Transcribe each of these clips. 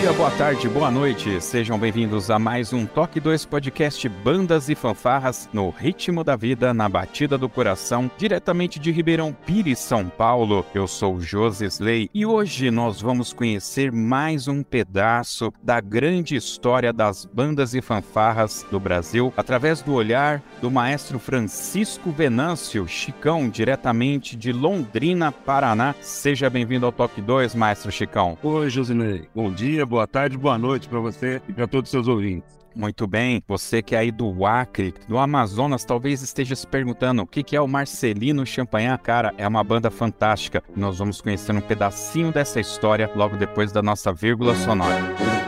Dia, boa tarde, boa noite. Sejam bem-vindos a mais um Toque 2 Podcast Bandas e Fanfarras no ritmo da vida, na batida do coração, diretamente de Ribeirão Pires, São Paulo. Eu sou José Slay e hoje nós vamos conhecer mais um pedaço da grande história das bandas e fanfarras do Brasil através do olhar do maestro Francisco Venâncio Chicão, diretamente de Londrina, Paraná. Seja bem-vindo ao Toque 2, maestro Chicão. Oi, Josinei. Bom dia, boa tarde, boa noite para você e para todos os seus ouvintes. Muito bem, você que é aí do Acre, do Amazonas, talvez esteja se perguntando o que, é o Marcelino Champagnat. Cara, é uma banda fantástica. Nós vamos conhecer um pedacinho dessa história logo depois da nossa vírgula sonora.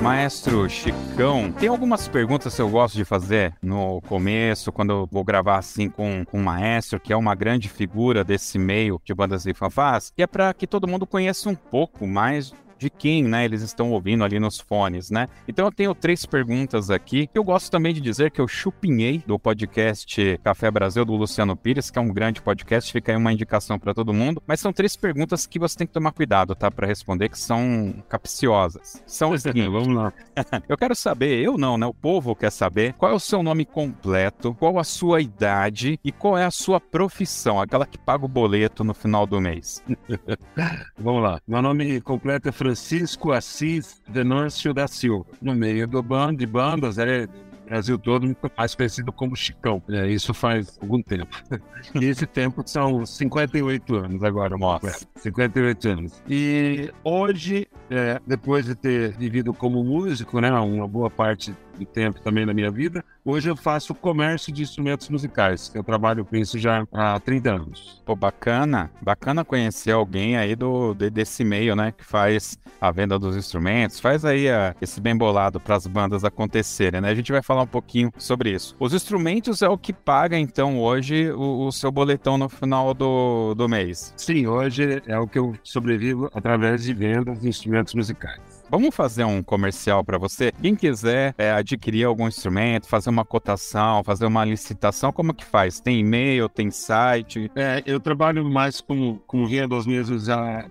maestro Chicão. Tem algumas perguntas que eu gosto de fazer no começo, quando eu vou gravar assim com, com um maestro, que é uma grande figura desse meio de bandas e fanfás, e é para que todo mundo conheça um pouco mais de quem, né, eles estão ouvindo ali nos fones, né? Então eu tenho três perguntas aqui. Eu gosto também de dizer que eu chupinhei do podcast Café Brasil do Luciano Pires, que é um grande podcast, fica aí uma indicação para todo mundo. Mas são três perguntas que você tem que tomar cuidado, tá, para responder, que são capciosas. São os seguintes. Vamos lá. eu quero saber, eu não, né? O povo quer saber qual é o seu nome completo, qual a sua idade e qual é a sua profissão, aquela que paga o boleto no final do mês. Vamos lá. Meu nome completo é Francisco Francisco Assis Venâncio da Silva. No meio do bando de bandas, é Brasil todo, mais conhecido como Chicão. É, isso faz algum tempo. E esse tempo são 58 anos agora, Nossa. 58 anos. E hoje, é, depois de ter vivido como músico, né, uma boa parte do tempo também na minha vida, hoje eu faço comércio de instrumentos musicais. Eu trabalho com isso já há 30 anos. Pô, bacana. Bacana conhecer alguém aí do, desse meio, né? Que faz a venda dos instrumentos, faz aí a, esse bem bolado para as bandas acontecerem, né? A gente vai falar um pouquinho sobre isso. Os instrumentos é o que paga, então, hoje o, o seu boletão no final do, do mês. Sim, hoje é o que eu sobrevivo através de vendas de instrumentos musicais. Vamos fazer um comercial para você. Quem quiser é, adquirir algum instrumento, fazer uma cotação, fazer uma licitação, como que faz? Tem e-mail, tem site? É, eu trabalho mais com, com vendas mesmo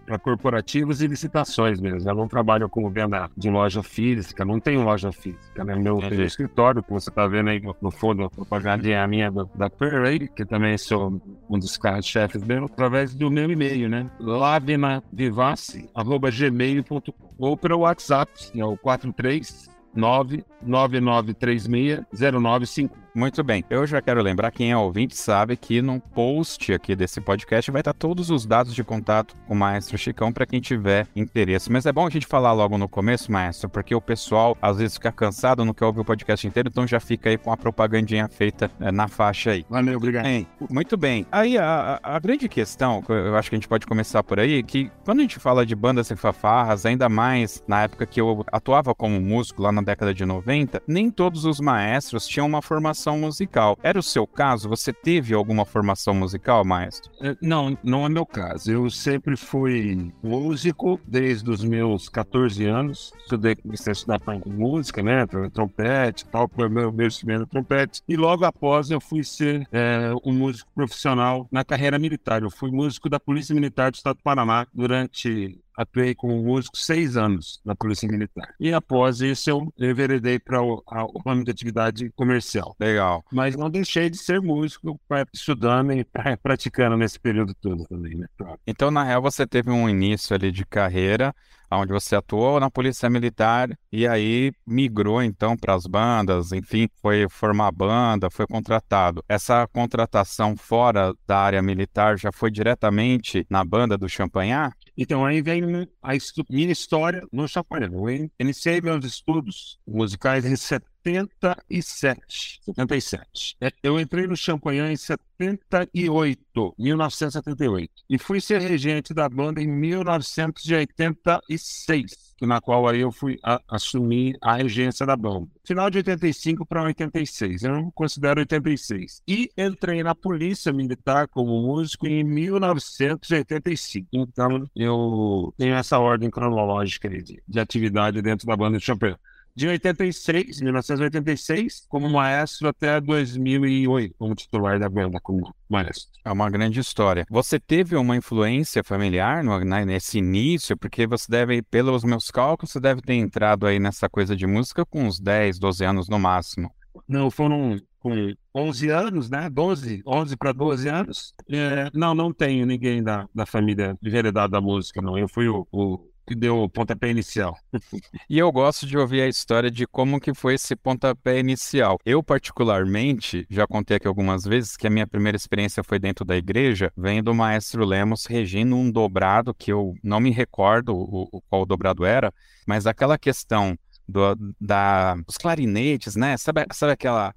para corporativos e licitações mesmo. Eu não trabalho com venda de loja física, não tenho loja física. Né? Meu, meu escritório, que você está vendo aí no, no fundo, a propaganda é a minha da, Parade, que também sou um dos caras-chefes mesmo, através do meu e-mail, né? lavenavivace.gmail.com ou pelo WhatsApp, é o 439 9936 0951. Muito bem. Eu já quero lembrar, quem é ouvinte sabe que no post aqui desse podcast vai estar todos os dados de contato com o Maestro Chicão para quem tiver interesse. Mas é bom a gente falar logo no começo, Maestro, porque o pessoal às vezes fica cansado, não quer ouvir o podcast inteiro, então já fica aí com a propagandinha feita é, na faixa aí. Valeu, obrigado. Bem, muito bem. Aí a, a, grande questão, eu acho que a gente pode começar por aí, que quando a gente fala de bandas e fafarras, ainda mais na época que eu atuava como músico lá na década de 90, nem todos os maestros tinham uma formação musical. Era o seu caso? Você teve alguma formação musical, maestro? É, não, não é meu caso. Eu sempre fui músico desde os meus 14 anos. Estudei, comecei a estudar música, né? Trompete tal, foi meu, meu instrumento trompete. E logo após eu fui ser é, um músico profissional na carreira militar. Eu fui músico da Polícia Militar do Estado do Paraná durante atuei como músico seis anos na Polícia Militar. E após isso eu enveredei para o, ramo de atividade comercial. Legal. Mas não deixei de ser músico, estudando e praticando nesse período todo também, né? Então, na real, você teve um início ali de carreira onde você atuou na Polícia Militar e aí migrou então para as bandas, enfim, foi formar banda, foi contratado. Essa contratação fora da área militar já foi diretamente na banda do Champanhar? Então aí vem a minha história no Champanhar. Eu iniciei meus estudos musicais em 77. 77. É, eu entrei no Champagnat em 78, 1978. E fui ser regente da banda em 1986, na qual aí eu fui a, assumir a regência da banda. Final de 85 para 86, eu não considero 86. E entrei na Polícia Militar como músico em 1985. Então eu tenho essa ordem cronológica de, de atividade dentro da banda de Champagnat de 86, 1986, como maestro até 2008, como titular da banda, como maestro. É uma grande história. Você teve uma influência familiar no, né, nesse início? Porque você deve, pelos meus cálculos, você deve ter entrado aí nessa coisa de música com uns 10, 12 anos no máximo. Não, foram com 11 anos, né? 12, 11 para 12 anos. É, não, não tenho ninguém da, da família de veredade da música, não. Eu fui o, o que deu o pontapé inicial. e eu gosto de ouvir a história de como que foi esse pontapé inicial. Eu, particularmente, já contei aqui algumas vezes que a minha primeira experiência foi dentro da igreja, vendo o maestro Lemos regendo um dobrado que eu não me recordo o, o qual dobrado era, mas aquela questão do, da, os clarinetes, né? Sabe, sabe aquela.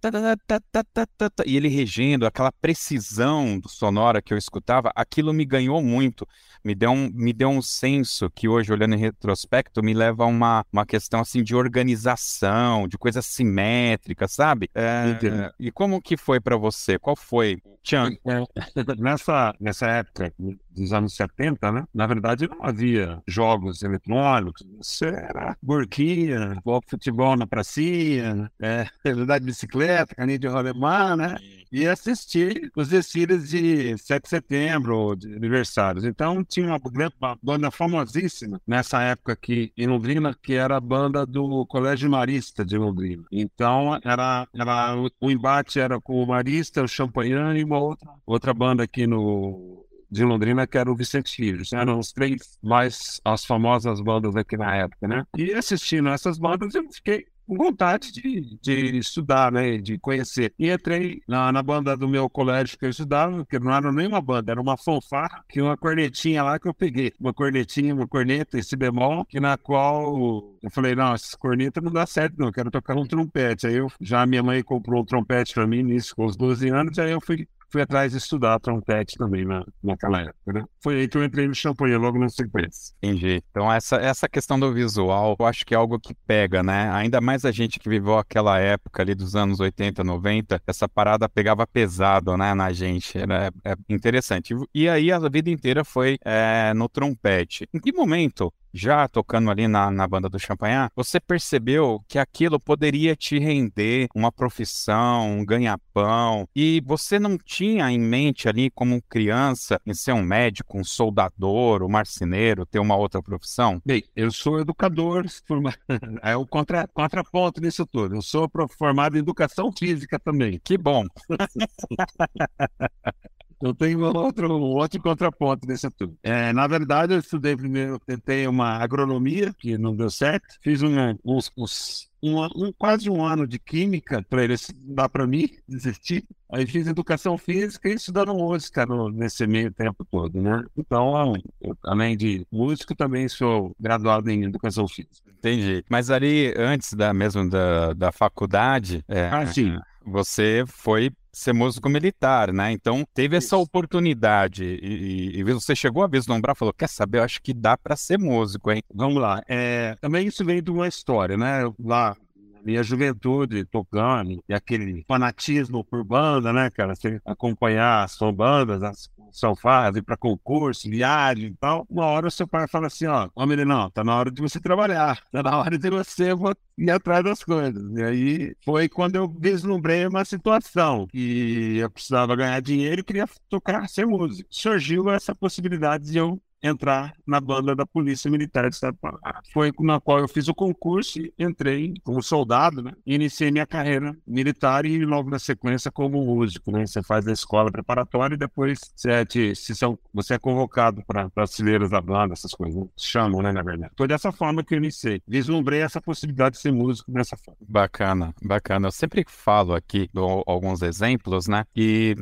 E ele regendo, aquela precisão sonora que eu escutava, aquilo me ganhou muito. Me deu um, me deu um senso que hoje, olhando em retrospecto, me leva a uma, uma questão assim de organização, de coisa simétrica, sabe? É, e como que foi para você? Qual foi? Tchan. Nessa, nessa época, dos anos 70, né? Na verdade, não havia jogos eletrônicos, você era burquinha, futebol na pracinha, é, andar de bicicleta, caninha de rolemã, né? E assistir os desfiles de 7 de setembro, de aniversários. Então, tinha uma, uma banda famosíssima nessa época aqui em Londrina, que era a banda do Colégio Marista de Londrina. Então, era, era o embate era com o Marista, o Champagnat e uma outra, outra banda aqui no de Londrina, que era o Vicente Filhos. Eram os três mais as famosas bandas aqui na época, né? E assistindo essas bandas, eu fiquei com vontade de, de estudar, né, de conhecer. E entrei na, na banda do meu colégio que eu estudava, que não era nem uma banda, era uma fanfarra, que uma cornetinha lá que eu peguei. Uma cornetinha, uma corneta, esse bemol, que na qual eu falei, não, essa corneta não dá certo não, eu quero tocar um trompete. Aí eu, já minha mãe comprou um trompete para mim, nisso, com os 12 anos, aí eu fui fui atrás de estudar trompete também na, naquela época, né? Foi aí que eu entrei no champanhe, logo na sequência. Entendi. Então, essa, essa questão do visual, eu acho que é algo que pega, né? Ainda mais a gente que viveu aquela época ali dos anos 80, 90, essa parada pegava pesado, né, na gente. Era é, é interessante. E aí, a vida inteira foi é, no trompete. Em que momento já tocando ali na, na banda do Champanhar, você percebeu que aquilo poderia te render uma profissão, um ganha-pão, e você não tinha em mente ali, como criança, em ser um médico, um soldador, um marceneiro, ter uma outra profissão? Bem, eu sou educador, é o contra, contraponto nisso tudo. Eu sou formado em educação física também. Que bom. Eu tenho outro, um outro contraponto nesse tudo. É, na verdade, eu estudei primeiro, tentei uma agronomia, que não deu certo. Fiz um, uns, uns um, um, quase um ano de química para ele dar para mim desistir. Aí fiz educação física e estudando música no, nesse meio tempo todo, né? Então, eu, além de músico, também sou graduado em educação física. Entendi. Mas ali, antes da mesmo da, da faculdade, é, ah, sim. você foi ser músico militar, né? Então teve essa oportunidade e, e, você chegou a vislumbrar, falou, quer saber? Eu acho que dá para ser músico, hein? Vamos lá. É, também isso vem de uma história, né? Lá minha juventude tocando, e aquele fanatismo por banda, né, cara? Você acompanhar as bandas, as sofás, ir para concurso, viagem e tal. Uma hora o seu pai fala assim: ó, homem, não, tá na hora de você trabalhar, tá na hora de você ir atrás das coisas. E aí foi quando eu vislumbrei uma situação que eu precisava ganhar dinheiro e queria tocar, ser músico. Surgiu essa possibilidade de eu entrar na banda da Polícia Militar do Estado do Paraná. Foi na qual eu fiz o concurso e entrei como soldado, né? E iniciei minha carreira militar e logo na sequência como músico, né? Você faz a escola preparatória e depois você é, se são, você é convocado para brasileiros da banda, essas coisas. Né? Chamam, né, na verdade. Foi dessa forma que eu iniciei. Vislumbrei essa possibilidade de ser músico dessa forma. Bacana, bacana. Eu sempre falo aqui, dou alguns exemplos, né? E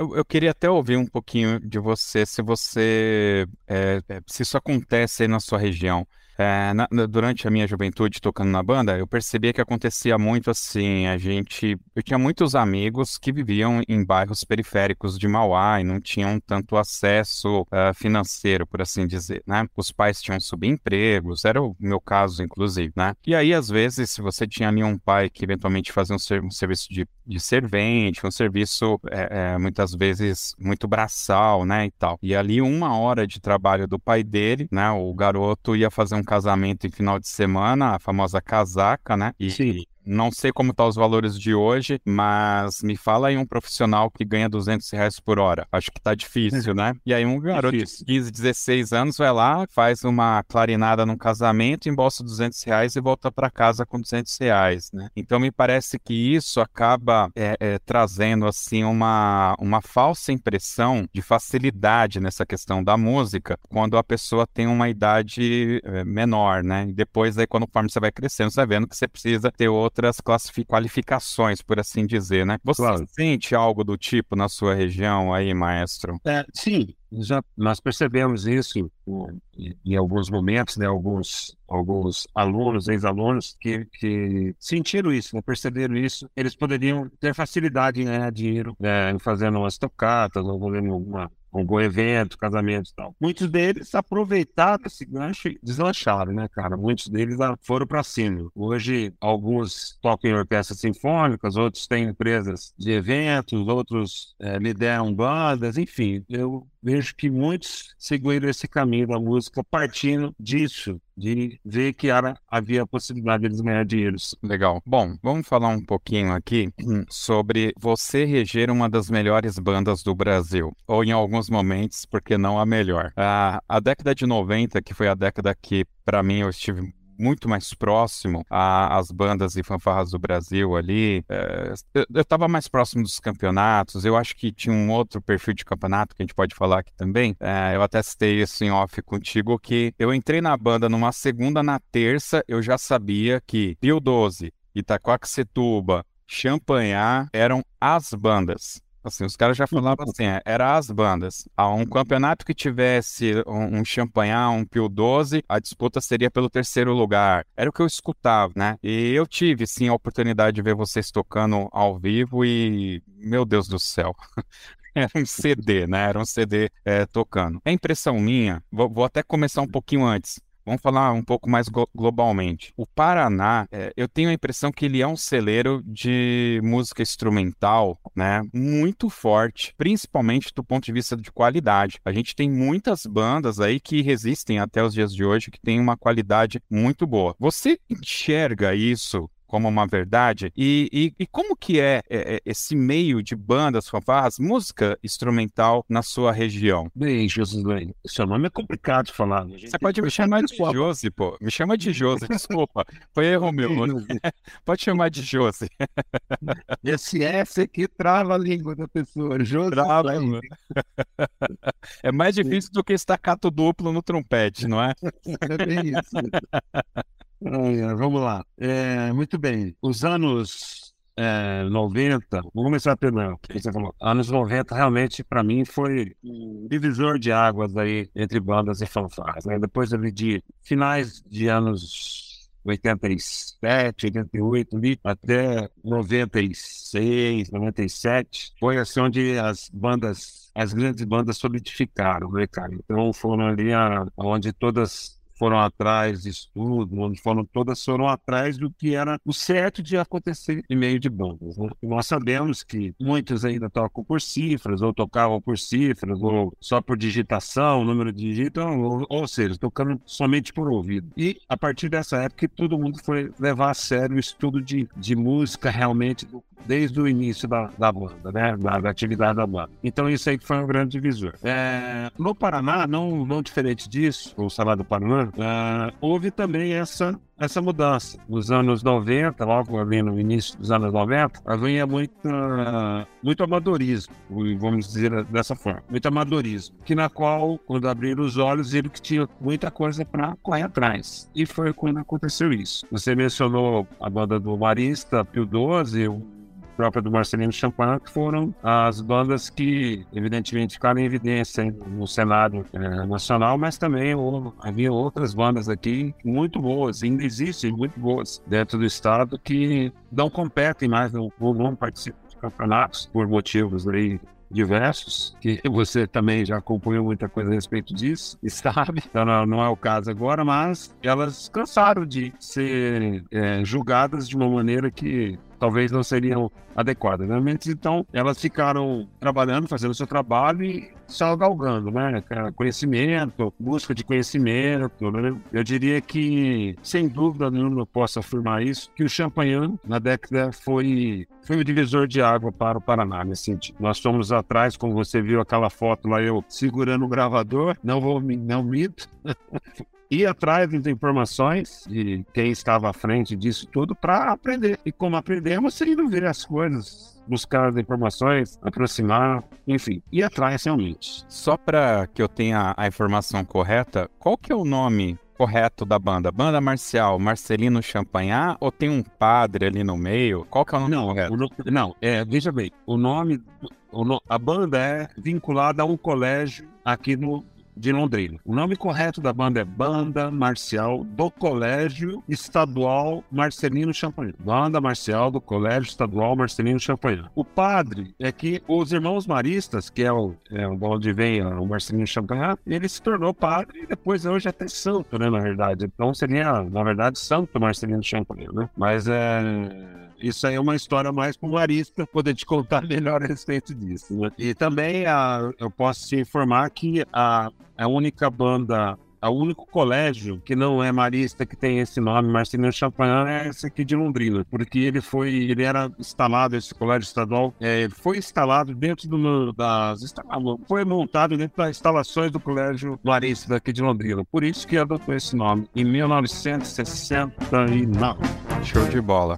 eu, eu, queria até ouvir um pouquinho de você, se você, é, se isso acontece aí na sua região. É, na, durante a minha juventude tocando na banda, eu percebia que acontecia muito assim. A gente, eu tinha muitos amigos que viviam em bairros periféricos de Mauá e não tinham tanto acesso uh, financeiro, por assim dizer, né? Os pais tinham subempregos, era o meu caso, inclusive, né? E aí, às vezes, se você tinha ali um pai que eventualmente fazia um, ser, um serviço de, de servente, um serviço é, é, muitas vezes muito braçal, né, e tal. E ali uma hora de trabalho do pai dele, né? O garoto ia fazer um casamento em final de semana, a famosa casaca, né? E, Sim. Não sei como estão tá os valores de hoje, mas me fala aí um profissional que ganha 200 reais por hora. Acho que tá difícil, né? E aí um garoto difícil. de 15, 16 anos vai lá, faz uma clarinada num casamento, embolsa 200 reais e volta para casa com 200 reais, né? Então me parece que isso acaba é, é, trazendo, assim, uma, uma falsa impressão de facilidade nessa questão da música quando a pessoa tem uma idade é, menor, né? E depois, aí, quando conforme você vai crescendo, você vai vendo que você precisa ter outra outras qualificações, por assim dizer, né? Você claro. sente algo do tipo na sua região aí, maestro? É, sim, já nós percebemos isso em, em alguns momentos, né? Alguns, alguns alunos, ex-alunos que, que sentiram isso, né? perceberam isso. Eles poderiam ter facilidade em ganhar dinheiro, né? fazendo umas tocatas, ou fazendo alguma algum evento, casamento e tal. Muitos deles aproveitaram esse gancho e deslancharam, né, cara? Muitos deles foram para cima. Hoje, alguns tocam em orquestras sinfônicas, outros têm empresas de eventos, outros é, lideram bandas, enfim. Eu vejo que muitos seguiram esse caminho da música partindo disso, de ver que era, havia a possibilidade de eles ganhar dinheiro. Legal. Bom, vamos falar um pouquinho aqui sobre você reger uma das melhores bandas do Brasil, ou em alguns momentos, porque não a melhor. A, a década de 90, que foi a década que, para mim, eu estive muito mais próximo às bandas e fanfarras do Brasil ali. É, eu estava mais próximo dos campeonatos, eu acho que tinha um outro perfil de campeonato que a gente pode falar aqui também. É, eu até citei isso em off contigo, que eu entrei na banda numa segunda, na terça, eu já sabia que Pio 12, Itacoaxetuba, Champanhar eram as bandas. Assim, os caras já falavam assim, é, era as bandas. A um campeonato que tivesse um, um champanhar, um Pio 12, a disputa seria pelo terceiro lugar. Era o que eu escutava, né? E eu tive, sim, a oportunidade de ver vocês tocando ao vivo e, meu Deus do céu. Era um CD, né? Era um CD é, tocando. É impressão minha, vou, vou até começar um pouquinho antes. Vamos falar um pouco mais globalmente. O Paraná, é, eu tenho a impressão que ele é um celeiro de música instrumental, né, muito forte, principalmente do ponto de vista de qualidade. A gente tem muitas bandas aí que resistem até os dias de hoje, que têm uma qualidade muito boa. Você enxerga isso como uma verdade. E, e, e como que é, é, é, esse meio de bandas, fanfarras, música instrumental na sua região? Bem, Josué, seu nome é complicado de falar. Você pode me chamar de Josi, pô. Me chama de Josi, desculpa. Foi erro meu. pode chamar de Josi. Esse S aqui trava a língua da pessoa. Josi. Trava. É mais difícil do que estacato duplo no trompete, não é? É bem isso. Vamos lá. É, muito bem. Os anos é, 90, vamos começar pelo que você falou. Anos 90 realmente para mim foi um divisor de águas aí entre bandas e fanfarras. Né? Depois ali de finais de anos 87, 88, até 96, 97, foi assim onde as bandas, as grandes bandas solidificaram, né, cara? Então foram ali a, onde todas foram atrás de estudo, onde foram todas foram atrás do que era o certo de acontecer em meio de bandas. Né? nós sabemos que muitos ainda tocam por cifras, ou tocavam por cifras, ou só por digitação, número de dígito, ou, ou seja, tocando somente por ouvido. E a partir dessa época, todo mundo foi levar a sério o estudo de, de música realmente desde o início da, da banda, né? Da, da, atividade da banda. Então isso aí foi um grande divisor. É, no Paraná, não, não diferente disso, o Salário do Paraná, é, houve também essa essa mudança. Nos anos 90, logo ali no início dos anos 90, havia muito, uh, muito amadorismo, vamos dizer dessa forma, muito amadorismo, que na qual, quando abriram os olhos, viram que tinha muita coisa para correr atrás. E foi quando aconteceu isso. Você mencionou a banda do Marista, Pio 12, própria do Marcelino Champagne, que foram as bandas que, evidentemente, ficaram em evidência no cenário é, nacional, mas também ou, havia outras bandas aqui muito boas, ainda existem muito boas dentro do estado que não competem mais, não, não participam de campeonatos por motivos aí diversos, que você também já acompanhou muita coisa a respeito disso e sabe, então não é o caso agora, mas elas cansaram de ser é, julgadas de uma maneira que talvez não seriam adequadas. Né? Então, elas ficaram trabalhando, fazendo o seu trabalho e só galgando, né? Conhecimento, busca de conhecimento. Né? Eu diria que, sem dúvida nenhuma, eu posso afirmar isso, que o Champagnat, na década, foi, foi o divisor de água para o Paraná, nesse sentido. Nós fomos atrás, como você viu aquela foto lá, eu segurando o gravador, não vou, não mito. ir atrás das informações de quem estava à frente disso tudo para aprender. E como aprendemos, indo ver as coisas, buscar as informações, aproximar, enfim, ir atrás realmente. Só para que eu tenha a informação correta, qual que é o nome correto da banda? Banda Marcial, Marcelino Champagnat ou tem um padre ali no meio? Qual que é o nome não, correto? O, não, é, veja bem, o nome, o, a banda é vinculada a um colégio aqui no, de Londrina. O nome correto da banda é Banda Marcial do Colégio Estadual Marcelino Champagnat. Banda Marcial do Colégio Estadual Marcelino Champagnat. O padre é que os irmãos maristas, que é o, é onde vem o Marcelino Champagnat, ele se tornou padre e depois hoje é até santo, né, na verdade. Então seria, na verdade, Santo Marcelino Champagnat, né? Mas é isso aí é uma história mais para o Marista poder te contar melhor a respeito disso. Né? E também a, eu posso te informar que a, a única banda o único colégio que não é marista que tem esse nome, Marcelino Champagnat, é esse aqui de Londrina, porque ele foi, ele era instalado, esse colégio estadual, é, foi instalado dentro do, das, foi montado dentro das instalações do colégio marista daqui de Londrina, por isso que adotou esse nome, em 1969. Show de bola.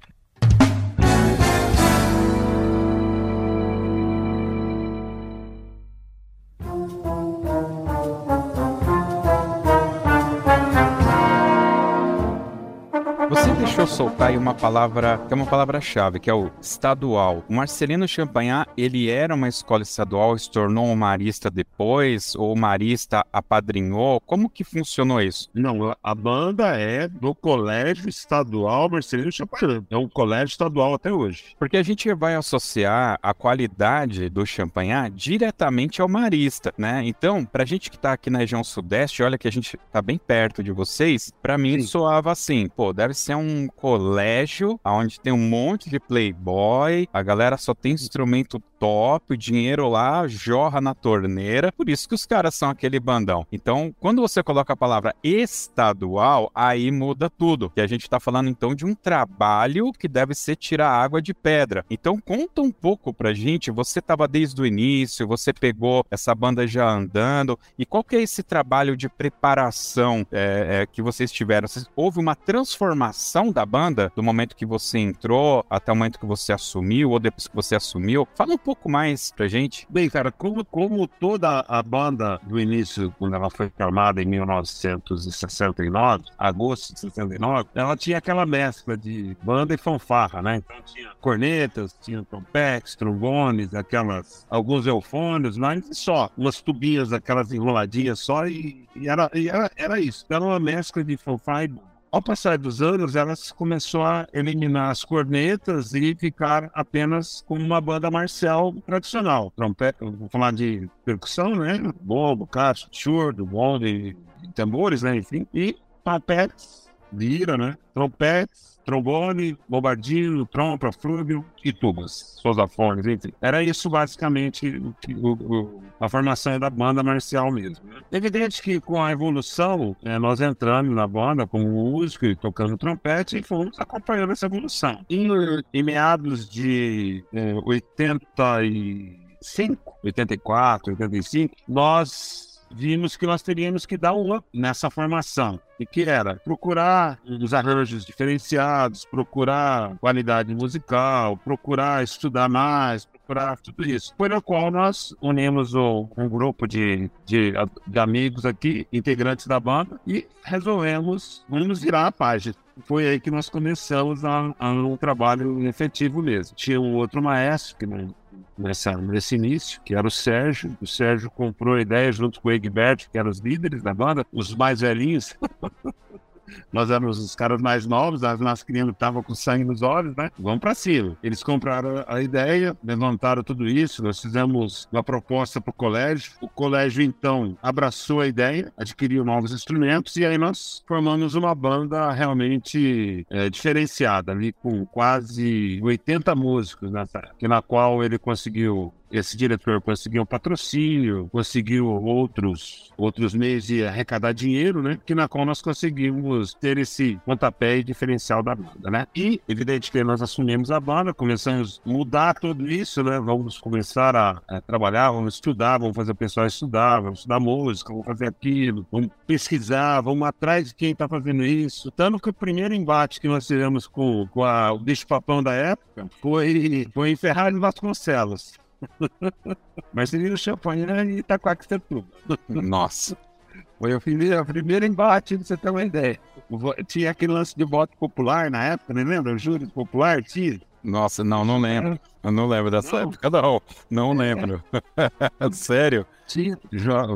Deixa eu soltar aí uma palavra, que é uma palavra-chave, que é o estadual. O Marcelino Champagnat, ele era uma escola estadual, se tornou um marista depois, ou o marista apadrinhou? Como que funcionou isso? Não, a banda é do Colégio Estadual Marcelino Champagnat. É um colégio estadual até hoje. Porque a gente vai associar a qualidade do Champagnat diretamente ao marista, né? Então, pra gente que tá aqui na região sudeste, olha que a gente tá bem perto de vocês, pra mim Sim. soava assim, pô, deve ser um um colégio onde tem um monte de playboy, a galera só tem instrumento top, o dinheiro lá jorra na torneira, por isso que os caras são aquele bandão. Então, quando você coloca a palavra estadual, aí muda tudo. Que a gente tá falando então de um trabalho que deve ser tirar água de pedra. Então, conta um pouco pra gente, você tava desde o início, você pegou essa banda já andando, e qual que é esse trabalho de preparação é, é, que vocês tiveram? Houve uma transformação da banda do momento que você entrou até o momento que você assumiu ou depois que você assumiu? Fala um pouco pouco mais pra gente. Bem, cara, como, como toda a banda do início, quando ela foi formada em 1969, agosto de 69, ela tinha aquela mescla de banda e fanfarra, né? Então tinha cornetas, tinha trompetes, trombones, aquelas, alguns eufônios, mas só, umas tubinhas, aquelas enroladinhas só, e, e era, e era, era isso. Era uma mescla de fanfarra e. Ao passar dos anos, ela começou a eliminar as cornetas e ficar apenas com uma banda marcial tradicional. Trompete, vou falar de percussão, né? Bombo, caixa, churdo, bonde, tambores, né? Enfim. E papetes, lira, né? Trompetes, trombone, bombardino, trompa, flúvio e tubas, sosafones, enfim. Era isso basicamente o, o, a formação da banda marcial mesmo. Né? Evidente que com a evolução, é, nós entramos na banda como músico e tocando trompete e fomos acompanhando essa evolução. Em, em meados de é, 85, 84, 85, nós vimos que nós teríamos que dar um up nessa formação. E que era procurar os arranjos diferenciados, procurar qualidade musical, procurar estudar mais, procurar tudo isso. Por o qual nós unimos um, um grupo de, de, de, amigos aqui, integrantes da banda, e resolvemos, vamos virar a página. Foi aí que nós começamos a, a um trabalho efetivo mesmo. Tinha um outro maestro que não nessa, nesse início, que era o Sérgio. O Sérgio comprou a ideia junto com o Egberto, que eram os líderes da banda, os mais velhinhos. nós éramos os caras mais novos, as nossas crianças estavam com sangue nos olhos, né? Vamos para cima. Eles compraram a ideia, levantaram tudo isso, nós fizemos uma proposta para o colégio. O colégio, então, abraçou a ideia, adquiriu novos instrumentos e aí nós formamos uma banda realmente é, diferenciada, ali com quase 80 músicos nessa, na qual ele conseguiu esse diretor conseguiu um patrocínio, conseguiu outros, outros meios de arrecadar dinheiro, né? Que na qual nós conseguimos ter esse pontapé diferencial da banda, né? E, evidente que nós assumimos a banda, começamos a mudar tudo isso, né? Vamos começar a, a trabalhar, vamos estudar, vamos fazer o pessoal estudar, vamos estudar música, vamos fazer aquilo, vamos pesquisar, vamos atrás de quem está fazendo isso. Tanto que o primeiro embate que nós tivemos com, com a, o bicho-papão da época foi, foi em Ferrari Vasconcelos. Marcelino Champanhe e Itaquaquecetuba. Nossa. Foi o primeiro, o primeiro embate, pra você ter uma ideia. Tinha aquele lance de voto popular na época, não lembra? O júri popular tinha. Nossa, não, não lembro. Eu não lembro dessa não. época, não. Não lembro. Sério? Tinha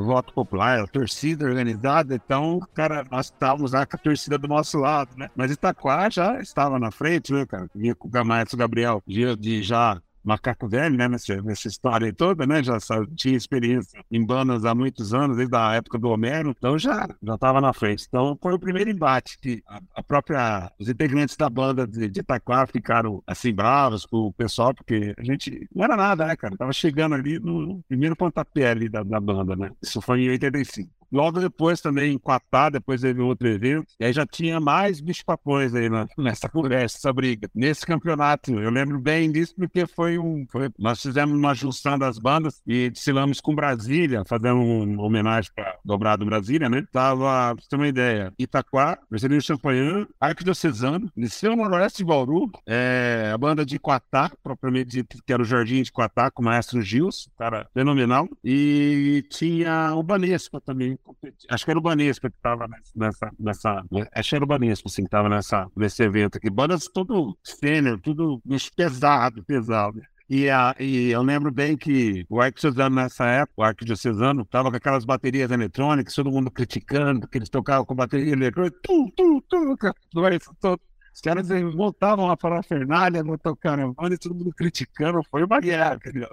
voto popular, a torcida organizada, então, cara, nós estávamos lá com a torcida do nosso lado, né? Mas Itaquá já estava na frente, né, cara? Vinha com o Gamarto Gabriel de já macaco velho, né, nessa, nessa história toda, né, já sabe, tinha experiência em bandas há muitos anos, desde a época do Homero, então já já na frente. Então foi o primeiro embate que a, a própria, os integrantes da banda de, de Itaquá ficaram assim bravos com o pessoal, porque a gente não era nada, né, cara, tava chegando ali no primeiro pontapé ali da, da banda, né, isso foi em 85. Logo depois também em Quatá, depois teve outro evento, e aí já tinha mais bicho-papões aí na, nessa conversa, essa briga. Nesse campeonato, eu lembro bem disso porque foi um... Foi, nós fizemos uma junção das bandas e desfilamos com Brasília, fazendo uma homenagem para Dobrado Brasília, né? Tava, pra você ter uma ideia, Itaquá, Marcelino Champagnat, Arquidiocesano, Liceu Noroeste de Bauru, é, a banda de Quatá, propriamente dito, que era o Jardim de Quatá, com o maestro Gils, cara fenomenal, e tinha o Banespa também, Acho que era o Banespa que estava nessa, nessa. Acho que era o Banespa, assim, que estava nessa, nesse evento aqui. Bandas todo sênior, tudo pesado, pesado. E, a, e eu lembro bem que o Arquidiocesano, nessa época, o Arquidiocesano, estava com aquelas baterias eletrônicas, todo mundo criticando, porque eles tocavam com bateria eletrônica, tu, tu, tu, tu, os caras montavam a parafernália, tocaram a banda e todo mundo criticando, foi uma guerra, entendeu?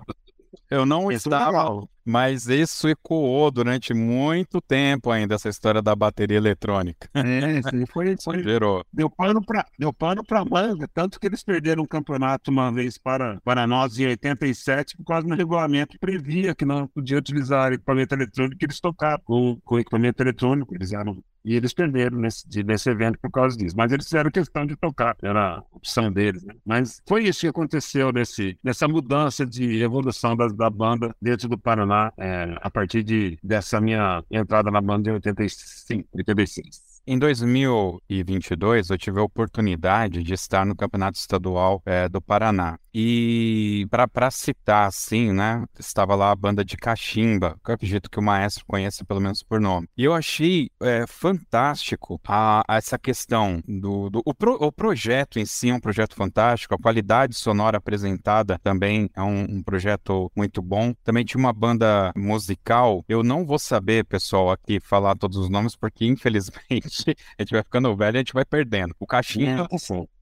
Eu não estava, mas isso ecoou durante muito tempo ainda, essa história da bateria eletrônica. É, sim, foi, foi Gerou. Deu pano para deu pano manga, tanto que eles perderam o um campeonato uma vez para, para nós em 87, por causa do regulamento previa que não podia utilizar equipamento eletrônico, eles tocaram com, com equipamento eletrônico, eles eram e eles perderam nesse, nesse evento por causa disso. Mas eles fizeram questão de tocar, era a opção deles. Né? Mas foi isso que aconteceu nesse, nessa mudança de evolução da, da banda dentro do Paraná, é, a partir de, dessa minha entrada na banda em 85, 86. Em 2022, eu tive a oportunidade de estar no Campeonato Estadual é, do Paraná. E para citar assim, né, estava lá a banda de Cachimba, que eu acredito que o maestro conhece pelo menos por nome. E eu achei é, fantástico a, a, essa questão do, do o, pro, o, projeto em si é um projeto fantástico, a qualidade sonora apresentada também é um, um projeto muito bom. Também tinha uma banda musical, eu não vou saber, pessoal, aqui falar todos os nomes, porque infelizmente a gente vai ficando velho e a gente vai perdendo. O Cachimba.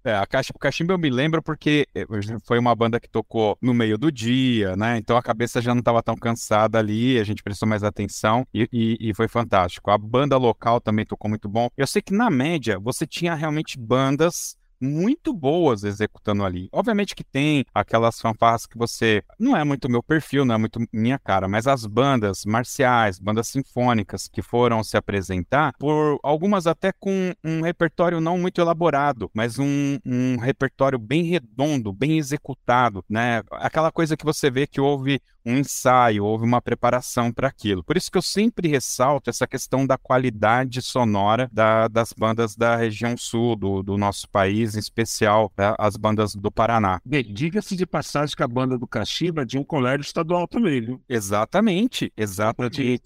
É, a Caixa, o Cachimba eu me lembro porque eh, foi uma banda que tocou no meio do dia, né? Então a cabeça já não estava tão cansada ali, a gente prestou mais atenção e, e, e, foi fantástico. A banda local também tocou muito bom. Eu sei que na média você tinha realmente bandas muito boas executando ali. Obviamente que tem aquelas fanfarras que você. Não é muito meu perfil, não é muito minha cara, mas as bandas marciais, bandas sinfônicas que foram se apresentar, por algumas até com um repertório não muito elaborado, mas um, um repertório bem redondo, bem executado, né? Aquela coisa que você vê que houve um ensaio, houve uma preparação para aquilo. Por isso que eu sempre ressalto essa questão da qualidade sonora da, das bandas da região sul do, do nosso país, em especial né, as bandas do Paraná. Bem, diga-se de passagem que a banda do Caxiba é de um colégio estadual também, viu? Exatamente, exatamente.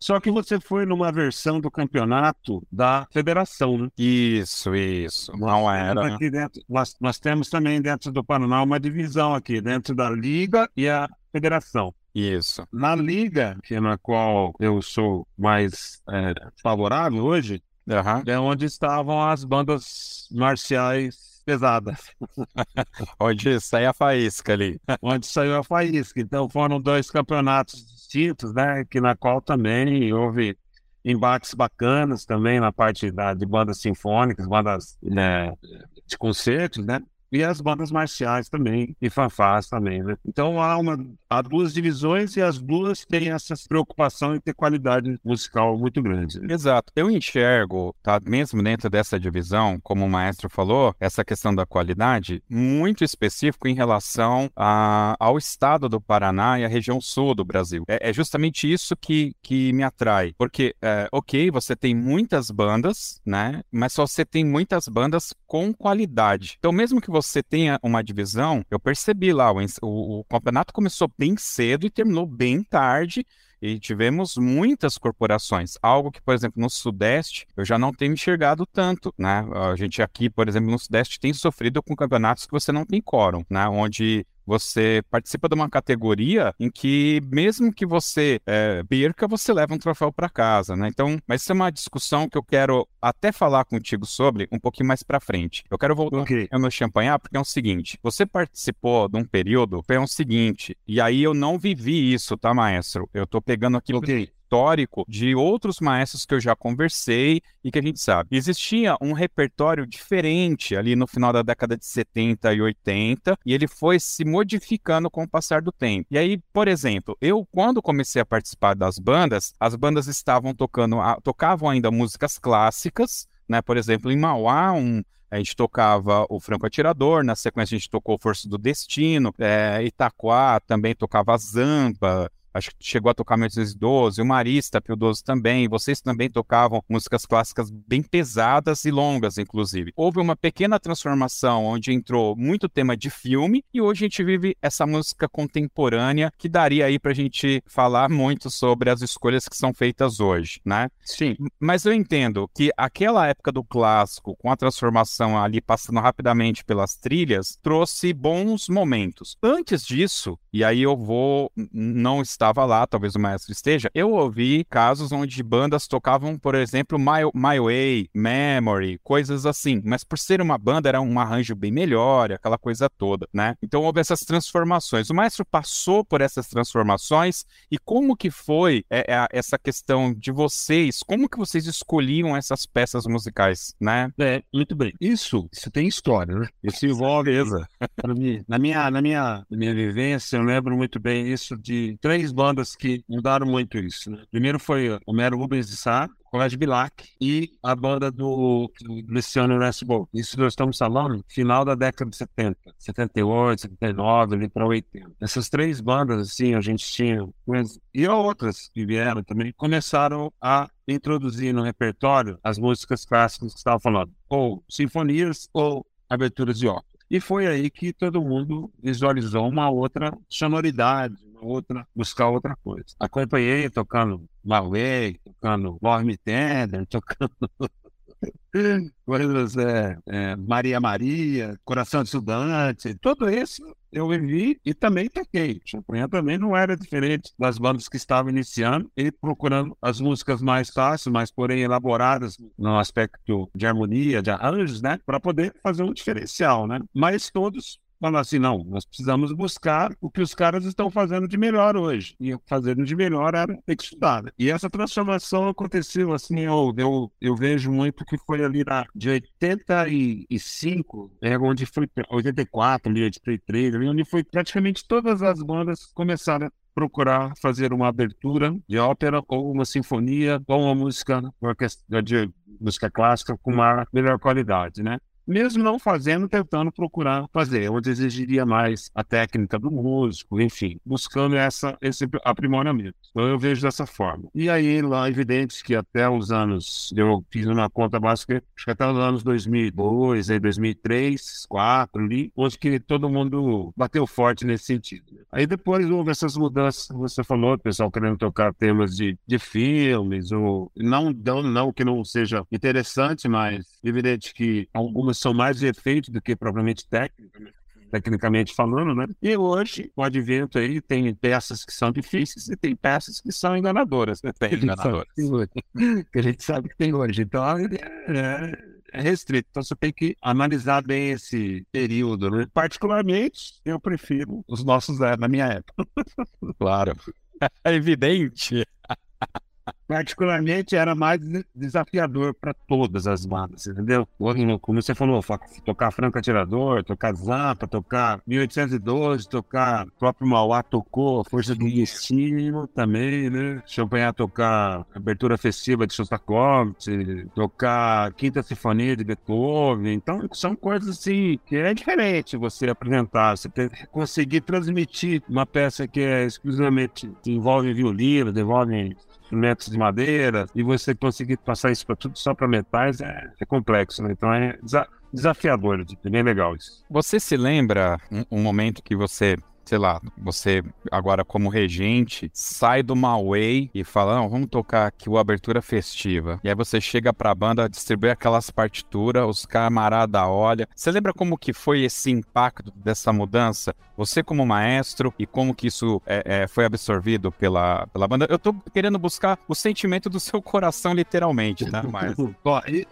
Só que você foi numa versão do campeonato da federação, né? Isso, isso. Não era. Aqui dentro, nós, nós temos também dentro do Paraná uma divisão aqui, dentro da Liga e a Federação. Isso. Na Liga, que é na qual eu sou mais é, favorável hoje, uhum. é onde estavam as bandas marciais pesadas. Onde saiu a faísca ali. Onde saiu a faísca. Então foram dois campeonatos distintos, né? Que na qual também houve embates bacanas também na parte da, de bandas sinfônicas, bandas né, de concertos, né? e as bandas marciais também, e fanfás também, né? Então há, uma, há duas divisões e as duas têm essa preocupação em ter qualidade musical muito grande. Exato. Eu enxergo, tá, mesmo dentro dessa divisão, como o maestro falou, essa questão da qualidade muito específico em relação a, ao estado do Paraná e a região sul do Brasil. É, é justamente isso que, que me atrai, porque, é, ok, você tem muitas bandas, né? Mas só você tem muitas bandas com qualidade. Então, mesmo que você tenha uma divisão, eu percebi lá, o, o, o campeonato começou bem cedo e terminou bem tarde, e tivemos muitas corporações, algo que, por exemplo, no Sudeste eu já não tenho enxergado tanto, né? A gente aqui, por exemplo, no Sudeste tem sofrido com campeonatos que você não tem quórum, né? Onde você participa de uma categoria em que, mesmo que você é, perca, você leva um troféu para casa, né? Então, mas isso é uma discussão que eu quero até falar contigo sobre um pouquinho mais para frente. Eu quero voltar okay. no champanhar porque é o seguinte: você participou de um período, foi o seguinte, e aí eu não vivi isso, tá, maestro? Eu tô pegando aqui okay histórico de outros maestros que eu já conversei e que a gente sabe. Existia um repertório diferente ali no final da década de 70 e 80 e ele foi se modificando com o passar do tempo. E aí, por exemplo, eu quando comecei a participar das bandas, as bandas estavam tocando, tocavam ainda músicas clássicas, né? Por exemplo, em Mauá, um, a gente tocava o Franco Atirador, na sequência a gente tocou Força do Destino, é, Itaquá também tocava Zampa, acho que chegou a tocar 1912, o Marista, Pio 12 também, vocês também tocavam músicas clássicas bem pesadas e longas, inclusive. Houve uma pequena transformação onde entrou muito tema de filme e hoje a gente vive essa música contemporânea que daria aí pra gente falar muito sobre as escolhas que são feitas hoje, né? Sim. Mas eu entendo que aquela época do clássico, com a transformação ali passando rapidamente pelas trilhas, trouxe bons momentos. Antes disso, e aí eu vou não estar estava lá, talvez o maestro esteja, eu ouvi casos onde bandas tocavam, por exemplo, My, My Way, Memory, coisas assim, mas por ser uma banda era um arranjo bem melhor, aquela coisa toda, né? Então houve essas transformações. O maestro passou por essas transformações e como que foi é, é, essa questão de vocês, como que vocês escolhiam essas peças musicais, né? É, muito bem. Isso, isso tem história, né? Isso envolve, na minha, na minha, na minha vivência, eu lembro muito bem isso de três bandas que mudaram muito isso. Né? Primeiro foi Homero Rubens de Sá, Colégio Bilac e a banda do, do Luciano Nesbo. Isso nós estamos falando final da década de 70, 78, 79, ali para 80. Essas três bandas, assim, a gente tinha, e outras que vieram também, começaram a introduzir no repertório as músicas clássicas que estavam falando, ou sinfonias ou aberturas de ópera. E foi aí que todo mundo visualizou uma outra sonoridade, outra, buscar outra coisa. Acompanhei tocando Malway, tocando Lorme Tender, tocando coisas é, é, Maria Maria, Coração de Estudante, tudo isso eu vivi e também toquei. Champanhe também não era diferente das bandas que estavam iniciando e procurando as músicas mais fáceis, mas porém elaboradas no aspecto de harmonia, de arranjos, né, para poder fazer um diferencial, né? Mas todos falar assim, não, nós precisamos buscar o que os caras estão fazendo de melhor hoje. E fazendo de melhor era ter que estudar. Né? E essa transformação aconteceu assim, eu, eu, eu vejo muito que foi ali na, de 85, é, onde foi 84, ali, 83, ali, onde foi praticamente todas as bandas começaram procurar fazer uma abertura de ópera ou uma sinfonia ou uma música de música clássica com uma melhor qualidade, né? Mesmo não fazendo, tentando procurar fazer, onde exigiria mais a técnica do músico, enfim, buscando essa, esse aprimoramento. Então eu vejo dessa forma. E aí, lá, evidente que até os anos, eu fiz uma conta básica, acho que até os anos 2002, aí 2003, 2004, ali, onde que todo mundo bateu forte nesse sentido. Aí depois houve essas mudanças, você falou, o pessoal querendo tocar temas de, de filmes, ou não, não, não que não seja interessante, mas evidente que algumas são mais de efeito do que propriamente técnica, né? tecnicamente falando, né? E hoje, o advento aí tem peças que são difíceis e tem peças que são enganadoras, né? Tem enganadoras. Que a gente sabe que tem hoje. Então, é, é restrito. Então, você tem que analisar bem esse período, né? Particularmente, eu prefiro os nossos é, na minha época. Claro. É evidente particularmente era mais desafiador para todas as bandas, entendeu? Como você falou, tocar Franco Atirador, tocar Zampa, tocar 1812, tocar próprio Mauá tocou, Força do Destino também, né? Champanhar tocar Abertura Festiva de Shostakovich, tocar Quinta Sinfonia de Beethoven. Então, são coisas assim que é diferente você apresentar, você conseguir transmitir uma peça que é exclusivamente envolve violino, envolve instrumentos de madeira, e você conseguir passar isso para tudo só para metais é, é, complexo, né? Então é desafiador, é bem legal isso. Você se lembra um, um momento que você sei lá, você agora como regente sai do Malway e fala, não, vamos tocar aqui o abertura festiva. E aí você chega pra banda, distribui aquelas partituras, os camarada olha. Você lembra como que foi esse impacto dessa mudança? Você como maestro e como que isso é, é, foi absorvido pela, pela banda? Eu tô querendo buscar o sentimento do seu coração, literalmente, tá? Mas...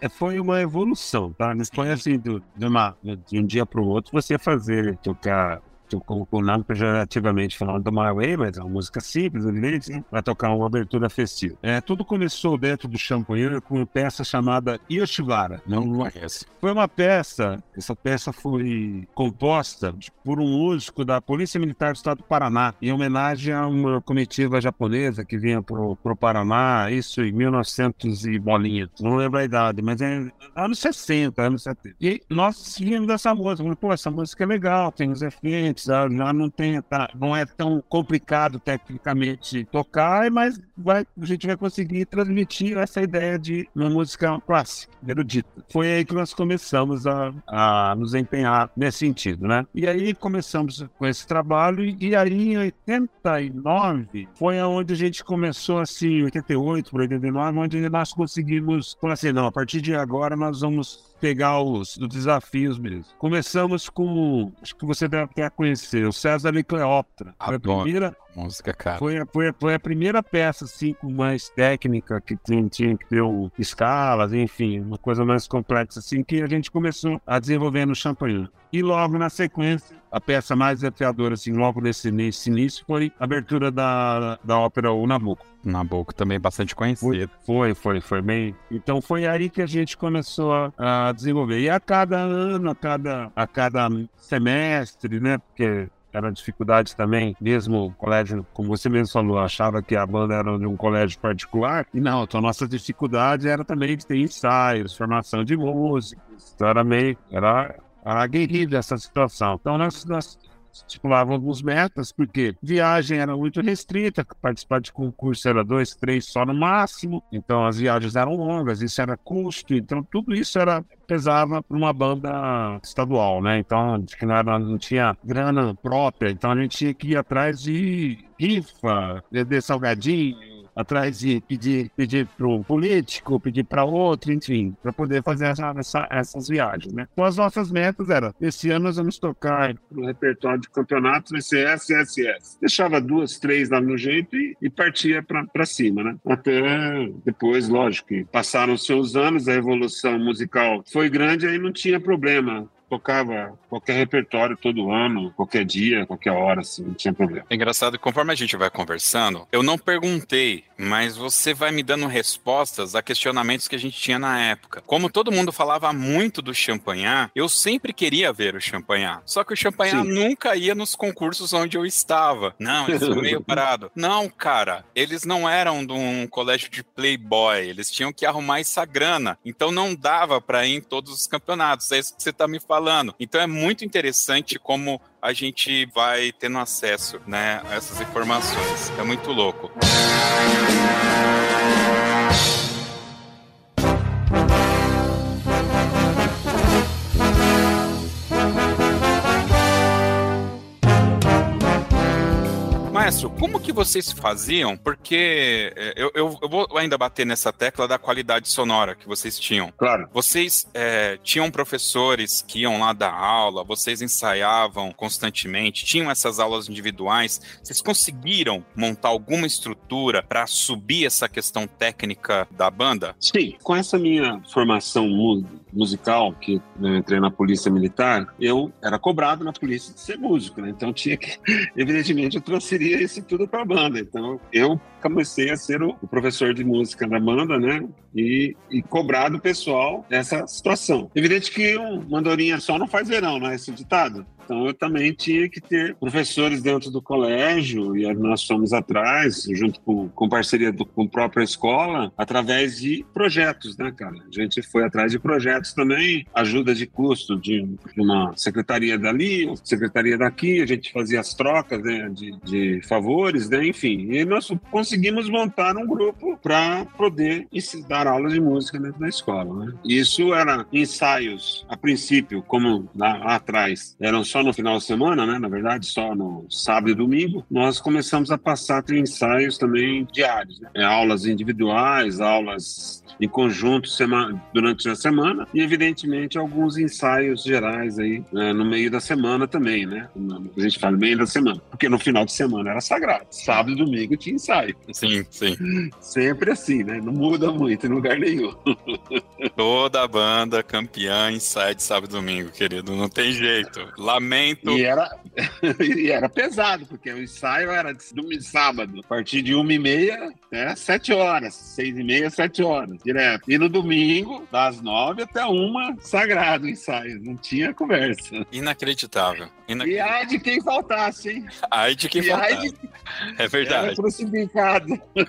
foi uma evolução, tá? Não foi assim, do, de, uma, de um dia pro outro, você fazer, tocar como o nome pejorativamente falando do My Way, mas é uma música simples, evidente, né? para tocar uma abertura festiva. É, tudo começou dentro do Champanhe com uma peça chamada Yoshivara. Não conhece. Foi uma peça, essa peça foi composta por um músico da Polícia Militar do Estado do Paraná, em homenagem a uma comitiva japonesa que vinha pro, pro Paraná, isso em 1900 e bolinha. Não lembro a idade, mas é anos 60, anos 70. E nós vimos essa música, pô, essa música é legal, tem os efeitos, já não tem, tá, não é tão complicado tecnicamente tocar, mas vai, a gente vai conseguir transmitir essa ideia de uma música clássica, erudita. Foi aí que nós começamos a, a nos empenhar nesse sentido, né? E aí começamos com esse trabalho, e aí em 89 foi onde a gente começou assim, 88 para 89, onde nós conseguimos falar assim, não, a partir de agora nós vamos pegar os, os desafios mesmo. Começamos com, acho que você deve ter conhecer, o César e Cleópatra. Foi a primeira música, cara. Foi, foi, foi a primeira peça, assim, com mais técnica, que tinha, tinha que ter o, escalas, enfim, uma coisa mais complexa, assim, que a gente começou a desenvolver no Champagne. E logo na sequência, a peça mais desafiadora, assim, logo nesse, início, foi a abertura da, da ópera O Nabucco. Nabucco também bastante conhecido. Foi, foi, foi bem. Então foi aí que a gente começou a, a desenvolver. E a cada ano, a cada, a cada semestre, né? Porque era dificuldade também, mesmo colégio, como você mesmo falou, achava que a banda era de um colégio particular, e não, então a nossa dificuldade era também de ter ensaios, formação de músicos, então era meio, era, era aguerrido essa situação. Então nós, nós estipulavam alguns metas, porque viagem era muito restrita, participar de concurso era dois, três só no máximo, então as viagens eram longas, isso era custo, então tudo isso era pesava para uma banda estadual, né? Então, que não, não tinha grana própria, então a gente tinha que ir atrás de rifa, vender salgadinho, atrás de pedir, pedir para um político, pedir para outro, enfim, para poder fazer essa, essa, essas viagens, né? Então, as nossas metas eram, esse ano nós vamos tocar no repertório de campeonatos, vai ser SSS. Deixava duas, três lá no jeito e, e partia para cima, né? Até depois, lógico, que passaram os anos, a evolução musical foi grande, aí não tinha problema tocava qualquer repertório todo ano, qualquer dia, qualquer hora, assim, não tinha problema. É engraçado, conforme a gente vai conversando, eu não perguntei, mas você vai me dando respostas a questionamentos que a gente tinha na época. Como todo mundo falava muito do Champagnat, eu sempre queria ver o Champagnat. Só que o Champagnat Sim. nunca ia nos concursos onde eu estava. Não, eles são meio parado. Não, cara, eles não eram de um colégio de playboy, eles tinham que arrumar essa grana. Então não dava para ir em todos os campeonatos. É isso que você tá me falando falando. Então é muito interessante como a gente vai tendo acesso né, a essas informações. É muito louco. Maestro, como que vocês faziam? Porque é, eu, eu, eu, vou ainda bater nessa tecla da qualidade sonora que vocês tinham. Claro. Vocês é, tinham professores que iam lá dar aula, vocês ensaiavam constantemente, tinham essas aulas individuais. Vocês conseguiram montar alguma estrutura para subir essa questão técnica da banda? Sim, com essa minha formação musical, que eu entrei na polícia militar, eu era cobrado na polícia de ser músico, né? Então tinha que, evidentemente, eu transferia isso tudo para a banda. Então eu comecei a ser o, professor de música da banda, né? E, e cobrar do pessoal essa situação. Evidente que um mandorinha só não faz verão, não é esse ditado? Então eu também tinha que ter professores dentro do colégio e nós fomos atrás, junto com, com parceria do, com a própria escola, através de projetos, né, cara? A gente foi atrás de projetos também, ajuda de custo de, de uma secretaria dali, secretaria daqui, a gente fazia as trocas né, de, de favores, né, enfim. E nós conseguimos montar um grupo para poder dar aulas de música dentro da escola, né? Isso era ensaios, a princípio, como lá, atrás, eram só no final de semana, né? Na verdade, só no sábado e domingo, nós começamos a passar ter ensaios também diários, né? É, aulas individuais, aulas em conjunto durante a semana e, evidentemente, alguns ensaios gerais aí né, no meio da semana também, né? A gente fala meio da semana, porque no final de semana era sagrado. Sábado e domingo tinha ensaio. Sim, sim. Sempre assim, né? Não muda muito em lugar nenhum. Toda a banda campeã ensaio de sábado e domingo, querido. Não tem jeito. Lamento. E era, e era pesado, porque o ensaio era de domingo, sábado, a partir de uma e meia até sete horas, seis e meia, sete horas direto. E no domingo, das nove até uma, sagrado ensaio. Não tinha conversa. Inacreditável. Inac... E ai de quem faltasse, hein? Ai de quem e faltasse. De... É verdade. Era crucificado.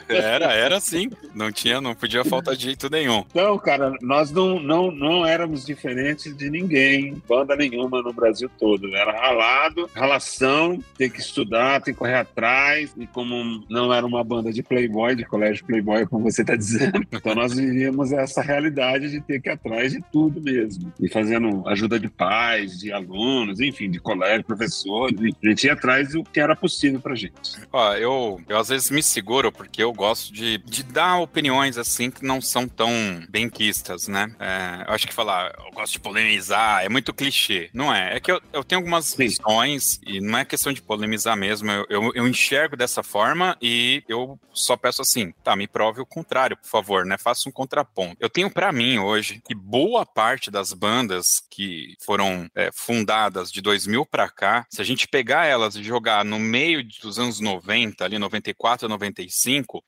Era, era sim. Não tinha, não podia faltar de jeito nenhum. Então, cara, nós não, não, não éramos diferentes de ninguém, banda nenhuma no Brasil todo. Era ralado, ralação, tem que estudar, tem que correr atrás. E como não era uma banda de playboy, de colégio playboy, como você está dizendo, então nós vivíamos essa realidade de ter que ir atrás de tudo mesmo. E fazendo ajuda de pais, de alunos, enfim, de colégios, professores. A gente ia atrás do que era possível pra gente. Ó, eu, eu às vezes me seguro porque eu gosto de, de dar opiniões assim que não são tão benquistas, né? É, eu acho que falar, eu gosto de polemizar, é muito clichê. Não é. É que eu, eu tenho algumas visões e não é questão de polemizar mesmo. Eu, eu, eu enxergo dessa forma e eu só peço assim, tá, me prove o contrário, por favor, né? Faça um contraponto. Eu tenho para mim hoje que boa parte das bandas que foram é, fundadas de 2000 para cá, se a gente pegar elas e jogar no meio dos anos 90, ali 94, 95,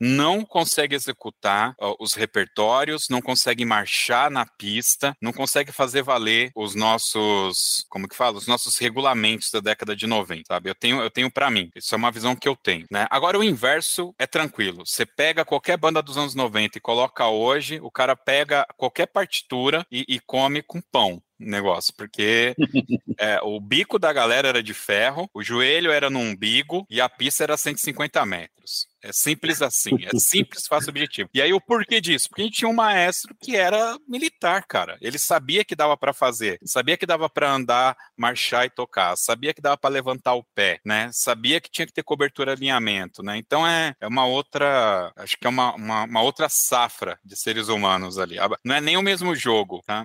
não consegue executar ó, os repertórios, não consegue marchar na pista, não consegue fazer valer os nossos, como que fala, os nossos regulamentos da década década de 90, sabe? Eu tenho, eu tenho para mim. Isso é uma visão que eu tenho, né? Agora o inverso é tranquilo. Você pega qualquer banda dos anos 90 e coloca hoje, o cara pega qualquer partitura e, e come com pão negócio, porque é, o bico da galera era de ferro, o joelho era no umbigo e a pista era 150 metros. É simples assim, é simples, fácil objetivo. E aí o porquê disso? Porque a gente tinha um maestro que era militar, cara. Ele sabia que dava para fazer, sabia que dava para andar, marchar e tocar, sabia que dava para levantar o pé, né? Sabia que tinha que ter cobertura alinhamento, né? Então é, é uma outra, acho que é uma, uma, uma outra safra de seres humanos ali. Não é nem o mesmo jogo, tá?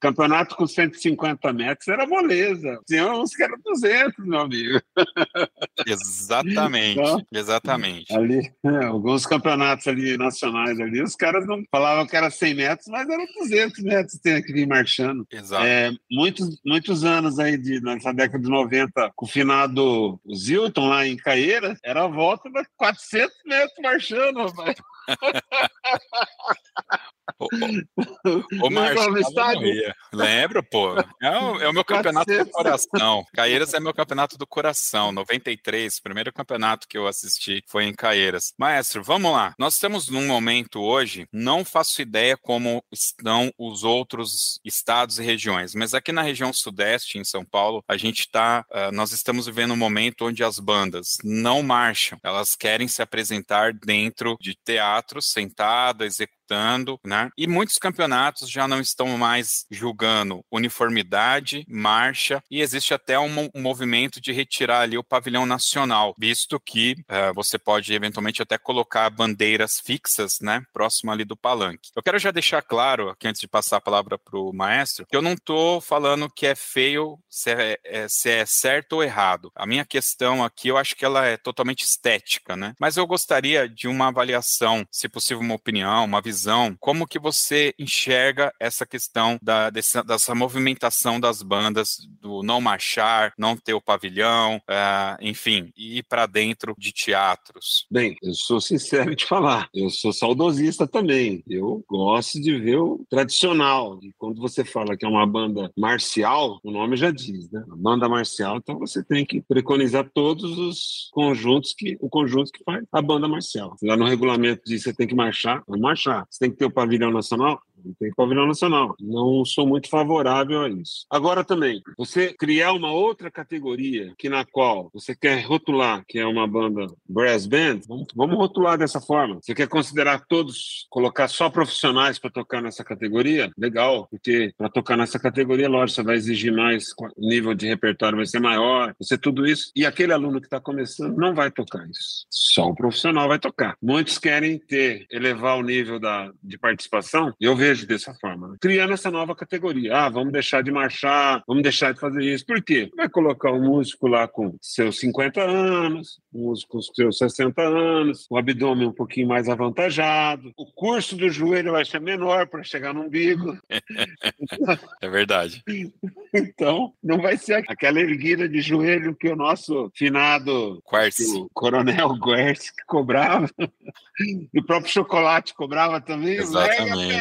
Campeonato com 150 metros era moleza. Tinha uns que eram 200, meu amigo. Exatamente, então, exatamente. Ali, é, alguns campeonatos ali nacionais ali, os caras não falavam que era 100 metros, mas eram 200 metros, tem que vir marchando. Exato. É, muitos, muitos anos aí, de, nessa década de 90, com o finado Zilton lá em Caeira, era a volta de 400 metros marchando, rapaz. O, o, o Marcelo Lembro, pô. É o, é o meu campeonato do coração. Caieiras é meu campeonato do coração. 93, primeiro campeonato que eu assisti foi em Caieiras. Maestro, vamos lá. Nós estamos num momento hoje, não faço ideia como estão os outros estados e regiões, mas aqui na região sudeste, em São Paulo, a gente está, uh, ah, nós estamos vivendo um momento onde as bandas não marcham, elas querem se apresentar dentro de teatro, sentado, executando né? E muitos campeonatos já não estão mais julgando uniformidade, marcha, e existe até um, um movimento de retirar ali o pavilhão nacional, visto que uh, você pode eventualmente até colocar bandeiras fixas, né, próximo ali do palanque. Eu quero já deixar claro, aqui antes de passar a palavra para o maestro, que eu não estou falando que é feio se é, é, se é certo ou errado. A minha questão aqui, eu acho que ela é totalmente estética, né? Mas eu gostaria de uma avaliação, se possível uma opinião, uma visão visão, como que você enxerga essa questão da, dessa, dessa movimentação das bandas, do não marchar, não ter o pavilhão, uh, enfim, ir para dentro de teatros? Bem, eu sou sincero de falar, eu sou saudosista também, eu gosto de ver o tradicional, e quando você fala que é uma banda marcial, o nome já diz, né? Banda marcial, então você tem que preconizar todos os conjuntos que, o conjunto que faz a banda marcial. Lá no regulamento diz que você tem que marchar, marchar. Você tem que ter tem pavilhão nacional. Não sou muito favorável a isso. Agora também, você criar uma outra categoria que na qual você quer rotular que é uma banda brass band, vamos, vamos rotular dessa forma. Você quer considerar todos, colocar só profissionais para tocar nessa categoria? Legal, porque para tocar nessa categoria, lógico, você vai exigir mais, nível de repertório vai ser maior, vai ser tudo isso. E aquele aluno que está começando não vai tocar isso. Só o profissional vai tocar. Muitos querem ter, elevar o nível da, de participação. Eu vejo vejo dessa forma. Né? Criando essa nova categoria. Ah, vamos deixar de marchar, vamos deixar de fazer isso. Por quê? Vai colocar um músico lá com seus 50 anos, um músico com seus 60 anos, o abdômen um pouquinho mais avantajado, o curso do joelho vai ser menor para chegar no umbigo. é verdade. Então, não vai ser aquela erguida de joelho que o nosso finado o coronel Guerce cobrava, e o próprio chocolate cobrava também. Exatamente.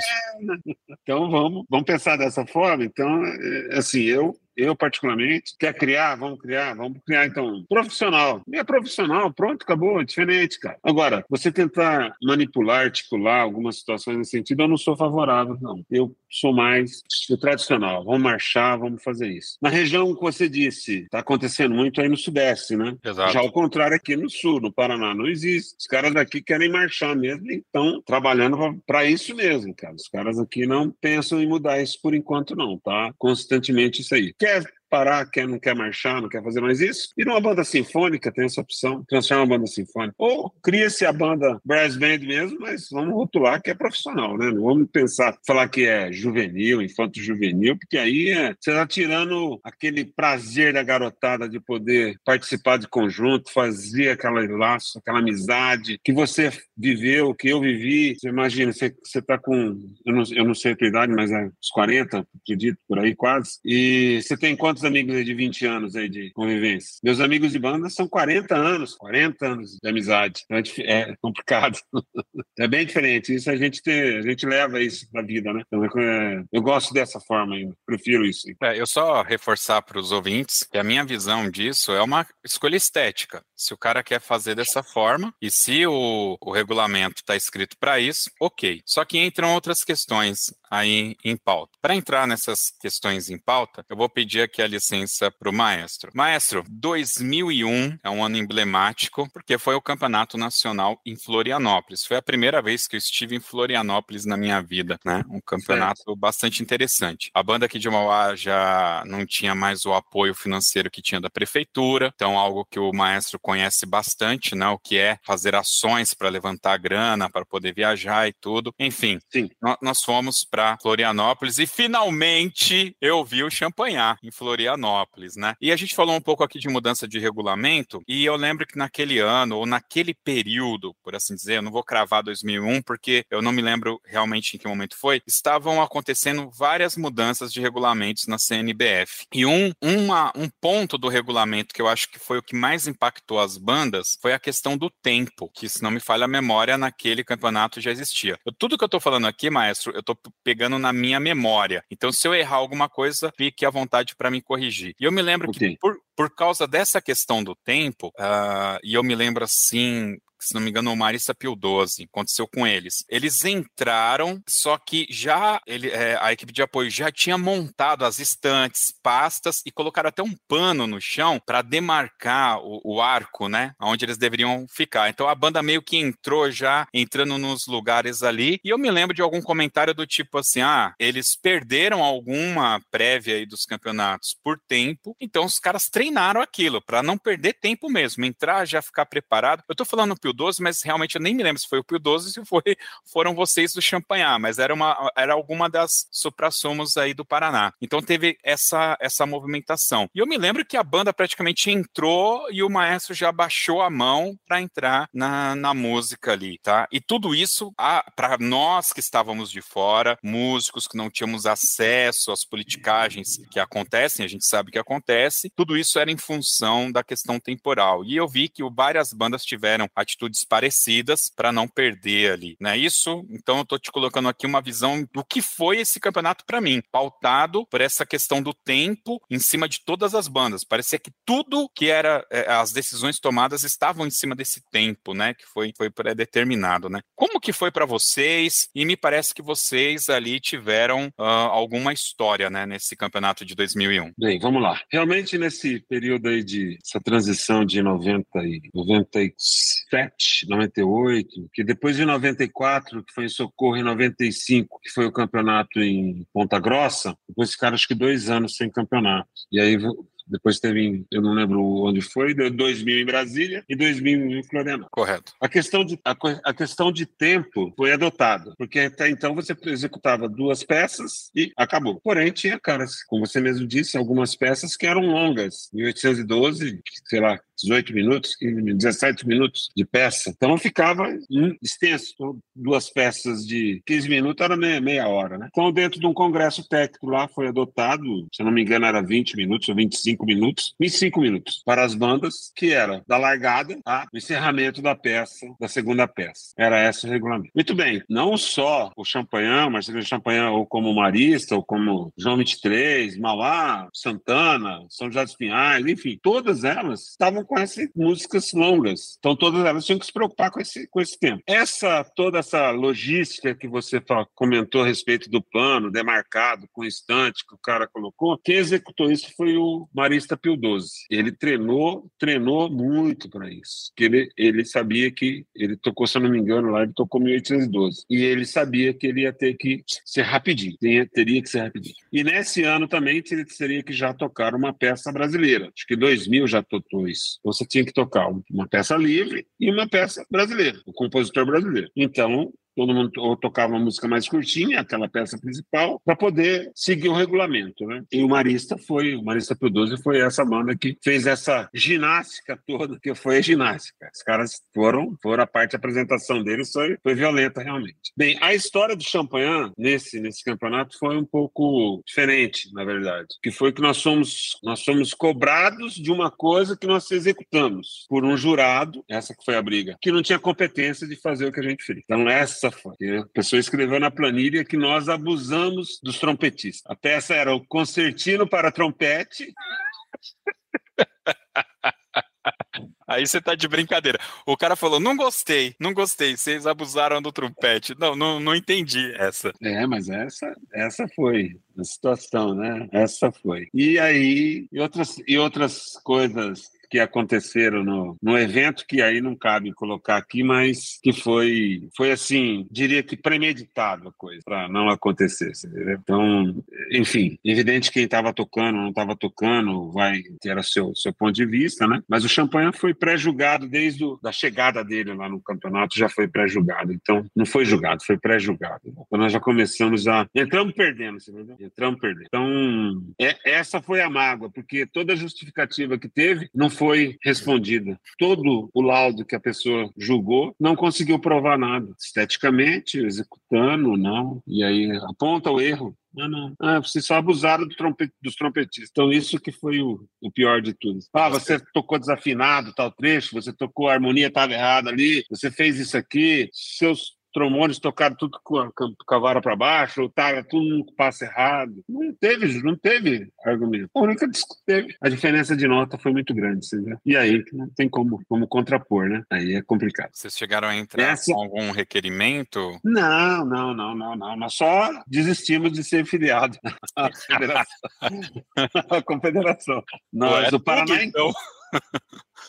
Então vamos, vamos pensar dessa forma. Então, é, assim, eu eu particularmente, quer criar, vamos criar, vamos criar então profissional. E é profissional, pronto, acabou, é diferente, cara. Agora, você tentar manipular, articular algumas situações nesse sentido, eu não sou favorável, não. Eu sou mais o tradicional, vamos marchar, vamos fazer isso. Na região que você disse, está acontecendo muito aí no Sudeste, né? Exato. Já ao contrário aqui no Sul, no Paraná, não existe. Os caras daqui querem marchar mesmo e estão trabalhando para isso mesmo, cara. Os caras aqui não pensam em mudar isso por enquanto, não, tá? Constantemente isso aí. Quer parar, quer, não quer marchar, não quer fazer mais isso. E numa banda sinfônica tem essa opção, transforma a banda sinfônica. Ou cria-se a banda brass band mesmo, mas vamos rotular que é profissional, né? Não vamos pensar, falar que é juvenil, infanto juvenil, porque aí é, você está tirando aquele prazer da garotada de poder participar de conjunto, fazer aquele laço, aquela amizade que você viveu, que eu vivi. Você imagina, você, você tá com, eu não, eu não sei a tua idade, mas é uns 40, acredito, por aí quase, e você tem quantos quantos amigos aí de 20 anos aí de convivência? Meus amigos de banda são 40 anos, 40 anos de amizade. Então é, é complicado. é bem diferente. Isso a gente tem, a gente leva isso pra vida, né? Então, é, eu gosto dessa forma ainda. Prefiro isso. É, eu só reforçar para os ouvintes que a minha visão disso é uma escolha estética. Se o cara quer fazer dessa forma e se o, o regulamento está escrito para isso, ok. Só que entram outras questões aí em pauta. Para entrar nessas questões em pauta, eu vou pedir aqui a licença para o maestro. Maestro, 2001 é um ano emblemático porque foi o Campeonato Nacional em Florianópolis. Foi a primeira vez que eu estive em Florianópolis na minha vida, né? Um campeonato certo. bastante interessante. A banda aqui de Mauá já não tinha mais o apoio financeiro que tinha da prefeitura, então algo que o maestro conhece bastante, né? O que é fazer ações para levantar grana, para poder viajar e tudo. Enfim, Sim. nós fomos para Florianópolis e finalmente eu vi o champanhar em Florianópolis, né? E a gente falou um pouco aqui de mudança de regulamento e eu lembro que naquele ano ou naquele período, por assim dizer, eu não vou cravar 2001 porque eu não me lembro realmente em que momento foi, estavam acontecendo várias mudanças de regulamentos na CNBF. E um, uma, um ponto do regulamento que eu acho que foi o que mais impactou as bandas foi a questão do tempo, que se não me falha a memória, naquele campeonato já existia. Eu, tudo que eu tô falando aqui, maestro, eu tô pegando na minha memória. Então, se eu errar alguma coisa, fique à vontade para me corrigir. E eu me lembro okay. que por, por causa dessa questão do tempo, uh, e eu me lembro assim, se não me engano, o Marista Pio 12, aconteceu com eles. Eles entraram, só que já ele, é, a equipe de apoio já tinha montado as estantes, pastas e colocaram até um pano no chão para demarcar o, o, arco, né? Onde eles deveriam ficar. Então a banda meio que entrou já, entrando nos lugares ali. E eu me lembro de algum comentário do tipo assim: ah, eles perderam alguma prévia aí dos campeonatos por tempo, então os caras treinaram aquilo para não perder tempo mesmo, entrar já ficar preparado. Eu tô falando Pio 12, mas realmente eu nem me lembro se foi o Pio 12 ou se foi, foram vocês do Champanhar, mas era, uma, era alguma das suprassomos aí do Paraná. Então teve essa, essa movimentação. E eu me lembro que a banda praticamente entrou e o maestro já baixou a mão para entrar na, na música ali, tá? E tudo isso, para nós que estávamos de fora, músicos que não tínhamos acesso às politicagens que acontecem, a gente sabe que acontece, tudo isso era em função da questão temporal. E eu vi que várias bandas tiveram atitudes atitudes parecidas para não perder ali, não é isso? Então eu estou te colocando aqui uma visão do que foi esse campeonato para mim, pautado por essa questão do tempo em cima de todas as bandas. Parecia que tudo que era é, as decisões tomadas estavam em cima desse tempo, né? Que foi foi pré-determinado, né? Como que foi para vocês? E me parece que vocês ali tiveram uh, alguma história, né? Nesse campeonato de 2001. Bem, vamos lá. Realmente nesse período aí de essa transição de 90 e 97 97, 98, que depois de 94, que foi em Socorro, em 95, que foi o campeonato em Ponta Grossa, depois ficaram acho que dois anos sem campeonato. E aí depois teve, eu não lembro onde foi, 2000 em Brasília e 2000 em Florianópolis. Correto. A questão de, a, a questão de tempo foi adotada, porque até então você executava duas peças e acabou. Porém, tinha, cara, como você mesmo disse, algumas peças que eram longas. 1812, sei lá, 18 minutos, 17 minutos de peça. Então ficava extenso. Então, duas peças de 15 minutos era meia, meia hora, né? Então, dentro de um congresso técnico lá foi adotado, se eu não me engano, era 20 minutos ou 25 minutos, 25 minutos para as bandas, que era da largada ao encerramento da peça, da segunda peça. Era esse o regulamento. Muito bem, não só o Champagnat, mas o Champagnat ou como Marista, ou como João 23, Mauá, Santana, São José dos Pinhais, enfim, todas elas estavam com essas músicas longas. Então todas elas tinham que se preocupar com esse, com esse tempo. Essa toda essa logística que você comentou a respeito do plano demarcado com o instante que o cara colocou, quem executou isso foi o Marista Pio XII. Ele treinou, treinou muito para isso. Que ele, ele sabia que ele tocou, se eu não me engano, lá ele tocou 1812. E ele sabia que ele ia ter que ser rapidinho, teria, que ser rapidinho. E nesse ano também ele teria que já tocar uma peça brasileira. Acho que 2000 já tocou isso você tinha que tocar uma peça livre e uma peça brasileira, o compositor brasileiro. Então, todo mundo tocava uma música mais curtinha, aquela peça principal, para poder seguir o regulamento, né? E o Marista foi, o Marista Pro 12 foi essa banda que fez essa ginástica toda, que foi a ginástica. Os caras foram, foram a parte da apresentação deles foi, foi violenta realmente. Bem, a história do Champagnat nesse nesse campeonato foi um pouco diferente, na verdade, que foi que nós somos nós somos cobrados de uma coisa que nós executamos por um jurado, essa que foi a briga, que não tinha competência de fazer o que a gente fez. Então essa foi. A pessoa escreveu na planilha que nós abusamos dos trompetistas. A peça era o concertino para trompete. Aí você tá de brincadeira. O cara falou: não gostei, não gostei, vocês abusaram do trompete. Não, não, não entendi essa. É, mas essa, essa foi a situação, né? Essa foi. E aí, e outras, e outras coisas que aconteceram no, no evento, que aí não cabe colocar aqui, mas que foi, foi assim, diria que premeditado a coisa, para não acontecer. Entendeu? Então, enfim, evidente quem estava tocando, não estava tocando, vai ter o seu, seu ponto de vista, né? Mas o Champagne foi pré-julgado desde a chegada dele lá no campeonato, já foi pré-julgado. Então, não foi julgado, foi pré-julgado. Então, nós já começamos a. Entramos perdendo, você entendeu? Entramos perdendo. Então, é, essa foi a mágoa, porque toda a justificativa que teve não foi respondida. Todo o laudo que a pessoa julgou não conseguiu provar nada. Esteticamente, executando, não. E aí aponta o erro. Não, não. Ah, vocês só abusaram do dos trompetistas. Então, isso que foi o, o, pior de tudo. Ah, você tocou desafinado tal trecho, você tocou a harmonia estava errada ali, você fez isso aqui, seus trombones tocaram tudo com a, com a vara para baixo, ou tava tudo num passo errado. Não teve, não teve argumento. A única teve. A diferença de nota foi muito grande, entendeu? E aí não tem como, como contrapor, né? Aí é complicado. Vocês chegaram a entrar Essa... com algum requerimento? Não, não, não, não, não. Nós só desistimos de ser filiado à federação. à confederação. Nós, o Paraná, então.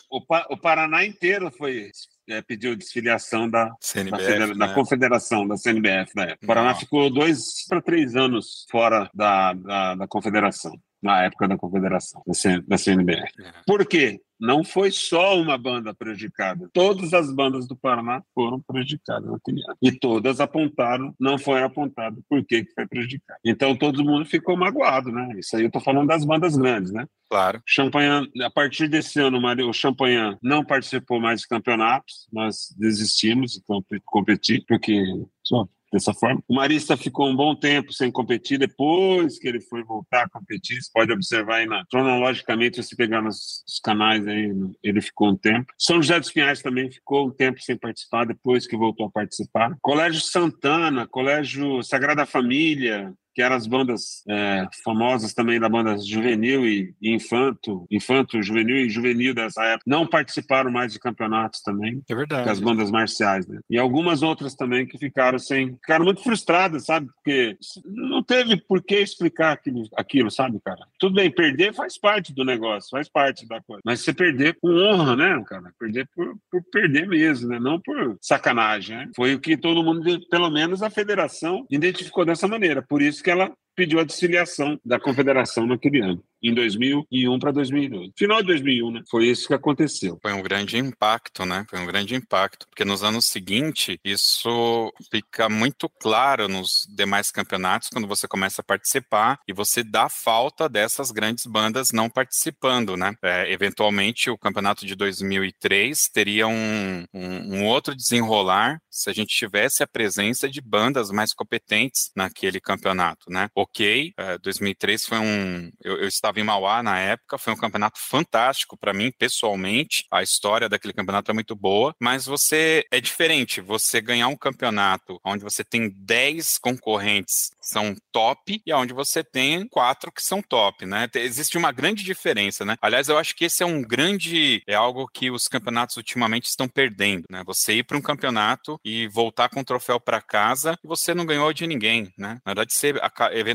o, pa o Paraná inteiro foi é, pediu desfiliação da, CNBF, da, da né? confederação, da CNBF da época. O Paraná ficou dois para três anos fora da, da, da confederação na época da confederação, da CNBF. É. Por quê? Não foi só uma banda prejudicada. Todas as bandas do Paraná foram prejudicadas naquele ano. E todas apontaram, não foram apontadas por que foi prejudicado. Então todo mundo ficou magoado, né? Isso aí eu tô falando das bandas grandes, né? Claro. Champagnat, a partir desse ano, o Champagnat não participou mais de campeonatos, nós desistimos de competir, porque só dessa forma. O Marista ficou um bom tempo sem competir, depois que ele foi voltar a competir, você pode observar aí na, cronologicamente, se pegar nos, nos, canais aí, ele ficou um tempo. São José dos Pinhais também ficou um tempo sem participar, depois que voltou a participar. Colégio Santana, Colégio Sagrada Família, que eram as bandas é, famosas também da banda juvenil e, e, infanto, infanto, juvenil e juvenil dessa época, não participaram mais de campeonatos também. É verdade. as bandas marciais, né? E algumas outras também que ficaram sem, ficaram muito frustradas, sabe? Porque não teve por que explicar aquilo, aquilo, sabe, cara? Tudo bem, perder faz parte do negócio, faz parte da coisa. Mas você perder com honra, né, cara? Perder por, por perder mesmo, né? Não por sacanagem, né? Foi o que todo mundo, pelo menos a federação, identificou dessa maneira. Por isso que que ela pediu a desfiliação da confederação naquele ano, em 2001 para 2002. Final de 2001, né? Foi isso que aconteceu. Foi um grande impacto, né? Foi um grande impacto, porque nos anos seguintes isso fica muito claro nos demais campeonatos quando você começa a participar e você dá falta dessas grandes bandas não participando, né? É, eventualmente o campeonato de 2003 teria um, um, um outro desenrolar se a gente tivesse a presença de bandas mais competentes naquele campeonato, né? O ok. É, 2003 foi um. Eu, eu, estava em Mauá na época, foi um campeonato fantástico para mim, pessoalmente. A história daquele campeonato é muito boa, mas você. É diferente você ganhar um campeonato onde você tem 10 concorrentes que são top e onde você tem quatro que são top, né? Existe uma grande diferença, né? Aliás, eu acho que esse é um grande. É algo que os campeonatos ultimamente estão perdendo, né? Você ir para um campeonato e voltar com o troféu para casa e você não ganhou de ninguém, né? Na verdade, você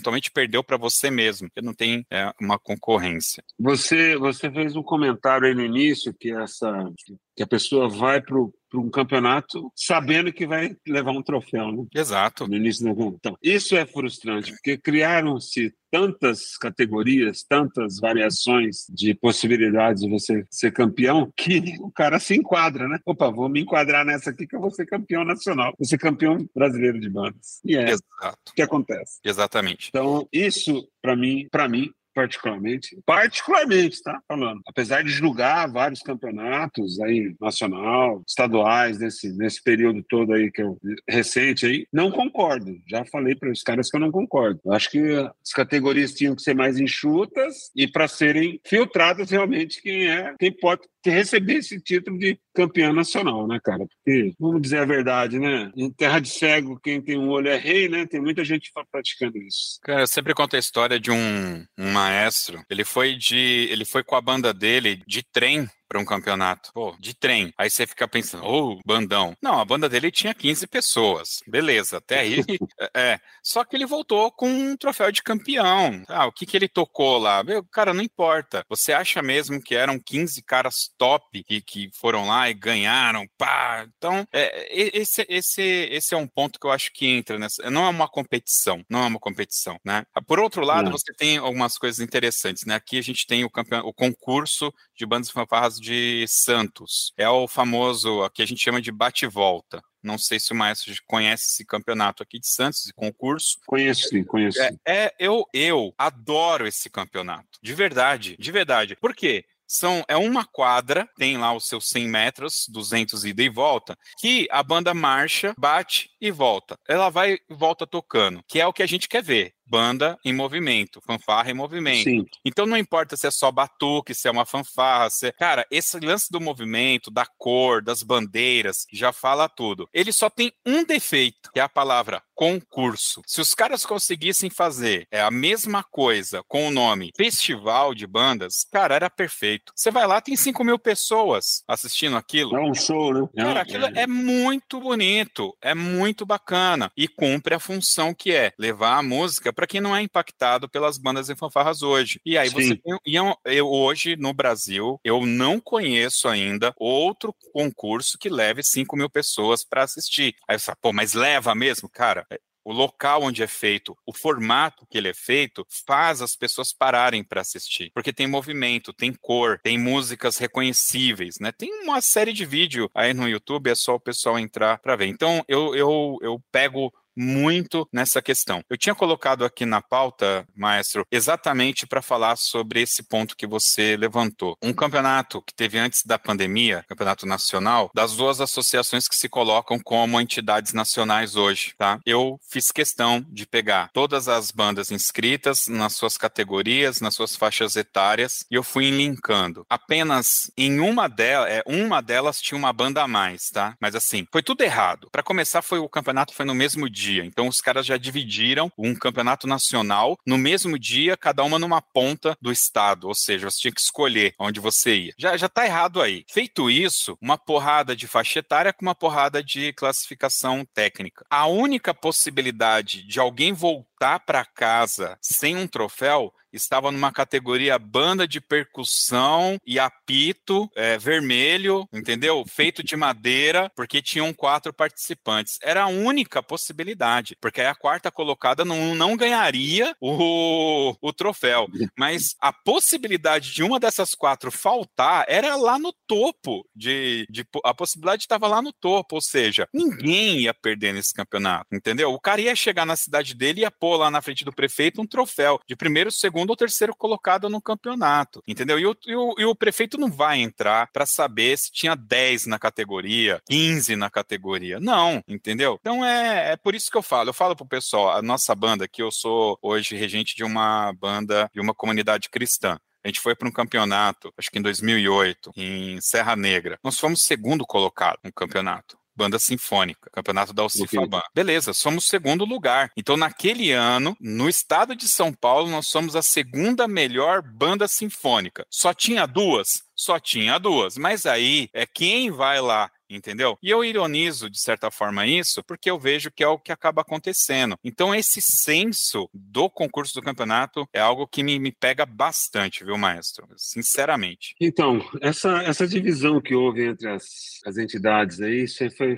eventualmente perdeu para você mesmo, porque não tem é, uma concorrência. Você, você fez um comentário aí no início que essa que a pessoa vai para o para um campeonato sabendo que vai levar um troféu, né? Exato. No início do Então, isso é frustrante, porque criaram-se tantas categorias, tantas variações de possibilidades de você ser campeão, que o cara se enquadra, né? Opa, vou me enquadrar nessa aqui que eu vou ser campeão nacional, vou ser campeão brasileiro de bandas. E é Exato. o que acontece. Exatamente. Então, isso, para mim, para mim, particularmente, particularmente, tá falando, apesar de julgar vários campeonatos aí nacional, estaduais nesse nesse período todo aí que eu recente aí, não concordo. Já falei para os caras que eu não concordo. Eu acho que as categorias tinham que ser mais enxutas e para serem filtradas realmente quem é, quem pode receber esse título de campeão nacional, né, cara? Porque, vamos dizer a verdade, né? Em terra de cego, quem tem um olho é rei, né? Tem muita gente praticando isso. Cara, eu sempre conto a história de um, um maestro. Ele foi de. Ele foi com a banda dele de trem para um campeonato. Pô, de trem. Aí você fica pensando, ô, oh, bandão. Não, a banda dele tinha 15 pessoas. Beleza, até aí. é. Só que ele voltou com um troféu de campeão. Ah, o que, que ele tocou lá? Meu, cara, não importa. Você acha mesmo que eram 15 caras top que, que foram lá e ganharam? Pá. Então, é, esse, esse, esse é um ponto que eu acho que entra nessa. Não é uma competição. Não é uma competição, né? Por outro lado, não. você tem algumas coisas interessantes, né? Aqui a gente tem o, campeão, o concurso de bandas fanfarras de Santos. É o famoso, que a gente chama de bate-volta. Não sei se o Maestro conhece esse campeonato aqui de Santos, esse concurso. Conheço sim, conheço. É, é, eu, eu adoro esse campeonato. De verdade, de verdade. Por quê? São, é uma quadra, tem lá os seus 100 metros, 200 ida e volta, que a banda marcha, bate e volta. Ela vai e volta tocando, que é o que a gente quer ver banda em movimento, fanfarra em movimento. Sim. Então não importa se é só batuque, se é uma fanfarra, se... É, cara, esse lance do movimento, da cor, das bandeiras, já fala tudo. Ele só tem um defeito, que é a palavra concurso. Se os caras conseguissem fazer é a mesma coisa com o nome Festival de Bandas, cara, era perfeito. Você vai lá, tem 5 mil pessoas assistindo aquilo. É um show, né? Cara, aquilo é. é muito bonito, é muito bacana e cumpre a função que é levar a música para quem não é impactado pelas bandas e fanfarras hoje. E aí Sim. você tem, e eu, eu, hoje no Brasil, eu não conheço ainda outro concurso que leve 5 mil pessoas para assistir. Aí você fala, pô, mas leva mesmo? Cara, é, o local onde é feito, o formato que ele é feito, faz as pessoas pararem para assistir. Porque tem movimento, tem cor, tem músicas reconhecíveis, né? Tem uma série de vídeo aí no YouTube, é só o pessoal entrar para ver. Então, eu, eu, eu pego muito nessa questão. Eu tinha colocado aqui na pauta, maestro, exatamente para falar sobre esse ponto que você levantou. Um campeonato que teve antes da pandemia, campeonato nacional, das duas associações que se colocam como entidades nacionais hoje, tá? Eu fiz questão de pegar todas as bandas inscritas nas suas categorias, nas suas faixas etárias, e eu fui linkando. Apenas em uma delas, é, uma delas tinha uma banda a mais, tá? Mas assim, foi tudo errado. Para começar, foi o campeonato foi no mesmo dia dia. Então os caras já dividiram um campeonato nacional no mesmo dia, cada uma numa ponta do estado, ou seja, você tinha que escolher onde você ia. Já já tá errado aí. Feito isso, uma porrada de faixa etária com uma porrada de classificação técnica. A única possibilidade de alguém voltar para casa sem um troféu estava numa categoria banda de percussão e apito é, vermelho, entendeu? Feito de madeira, porque tinham quatro participantes. Era a única possibilidade, porque aí a quarta colocada não, não ganharia o, o troféu. Mas a possibilidade de uma dessas quatro faltar era lá no topo de, de a possibilidade estava lá no topo, ou seja, ninguém ia perder nesse campeonato, entendeu? O cara ia chegar na cidade dele e ia pôr lá na frente do prefeito um troféu de primeiro, segundo ou terceiro colocado no campeonato, entendeu? E o, e o, e o prefeito não vai entrar para saber se tinha 10 na categoria, 15 na categoria. Não, entendeu? Então é, é por isso que eu falo. Eu falo pro pessoal, a nossa banda, que eu sou hoje regente de uma banda, de uma comunidade cristã. A gente foi para um campeonato, acho que em 2008, em Serra Negra. Nós fomos segundo colocado no campeonato banda sinfônica, campeonato da Alcifaban. Beleza, somos segundo lugar. Então, naquele ano, no estado de São Paulo, nós somos a segunda melhor banda sinfônica. Só tinha duas? Só tinha duas. Mas aí é quem vai lá entendeu? E eu ironizo, de certa forma, isso, porque eu vejo que é o que acaba acontecendo. Então, esse senso do concurso do campeonato é algo que me, me pega bastante, viu, maestro? Sinceramente. Então, essa, essa divisão que houve entre as, as entidades aí,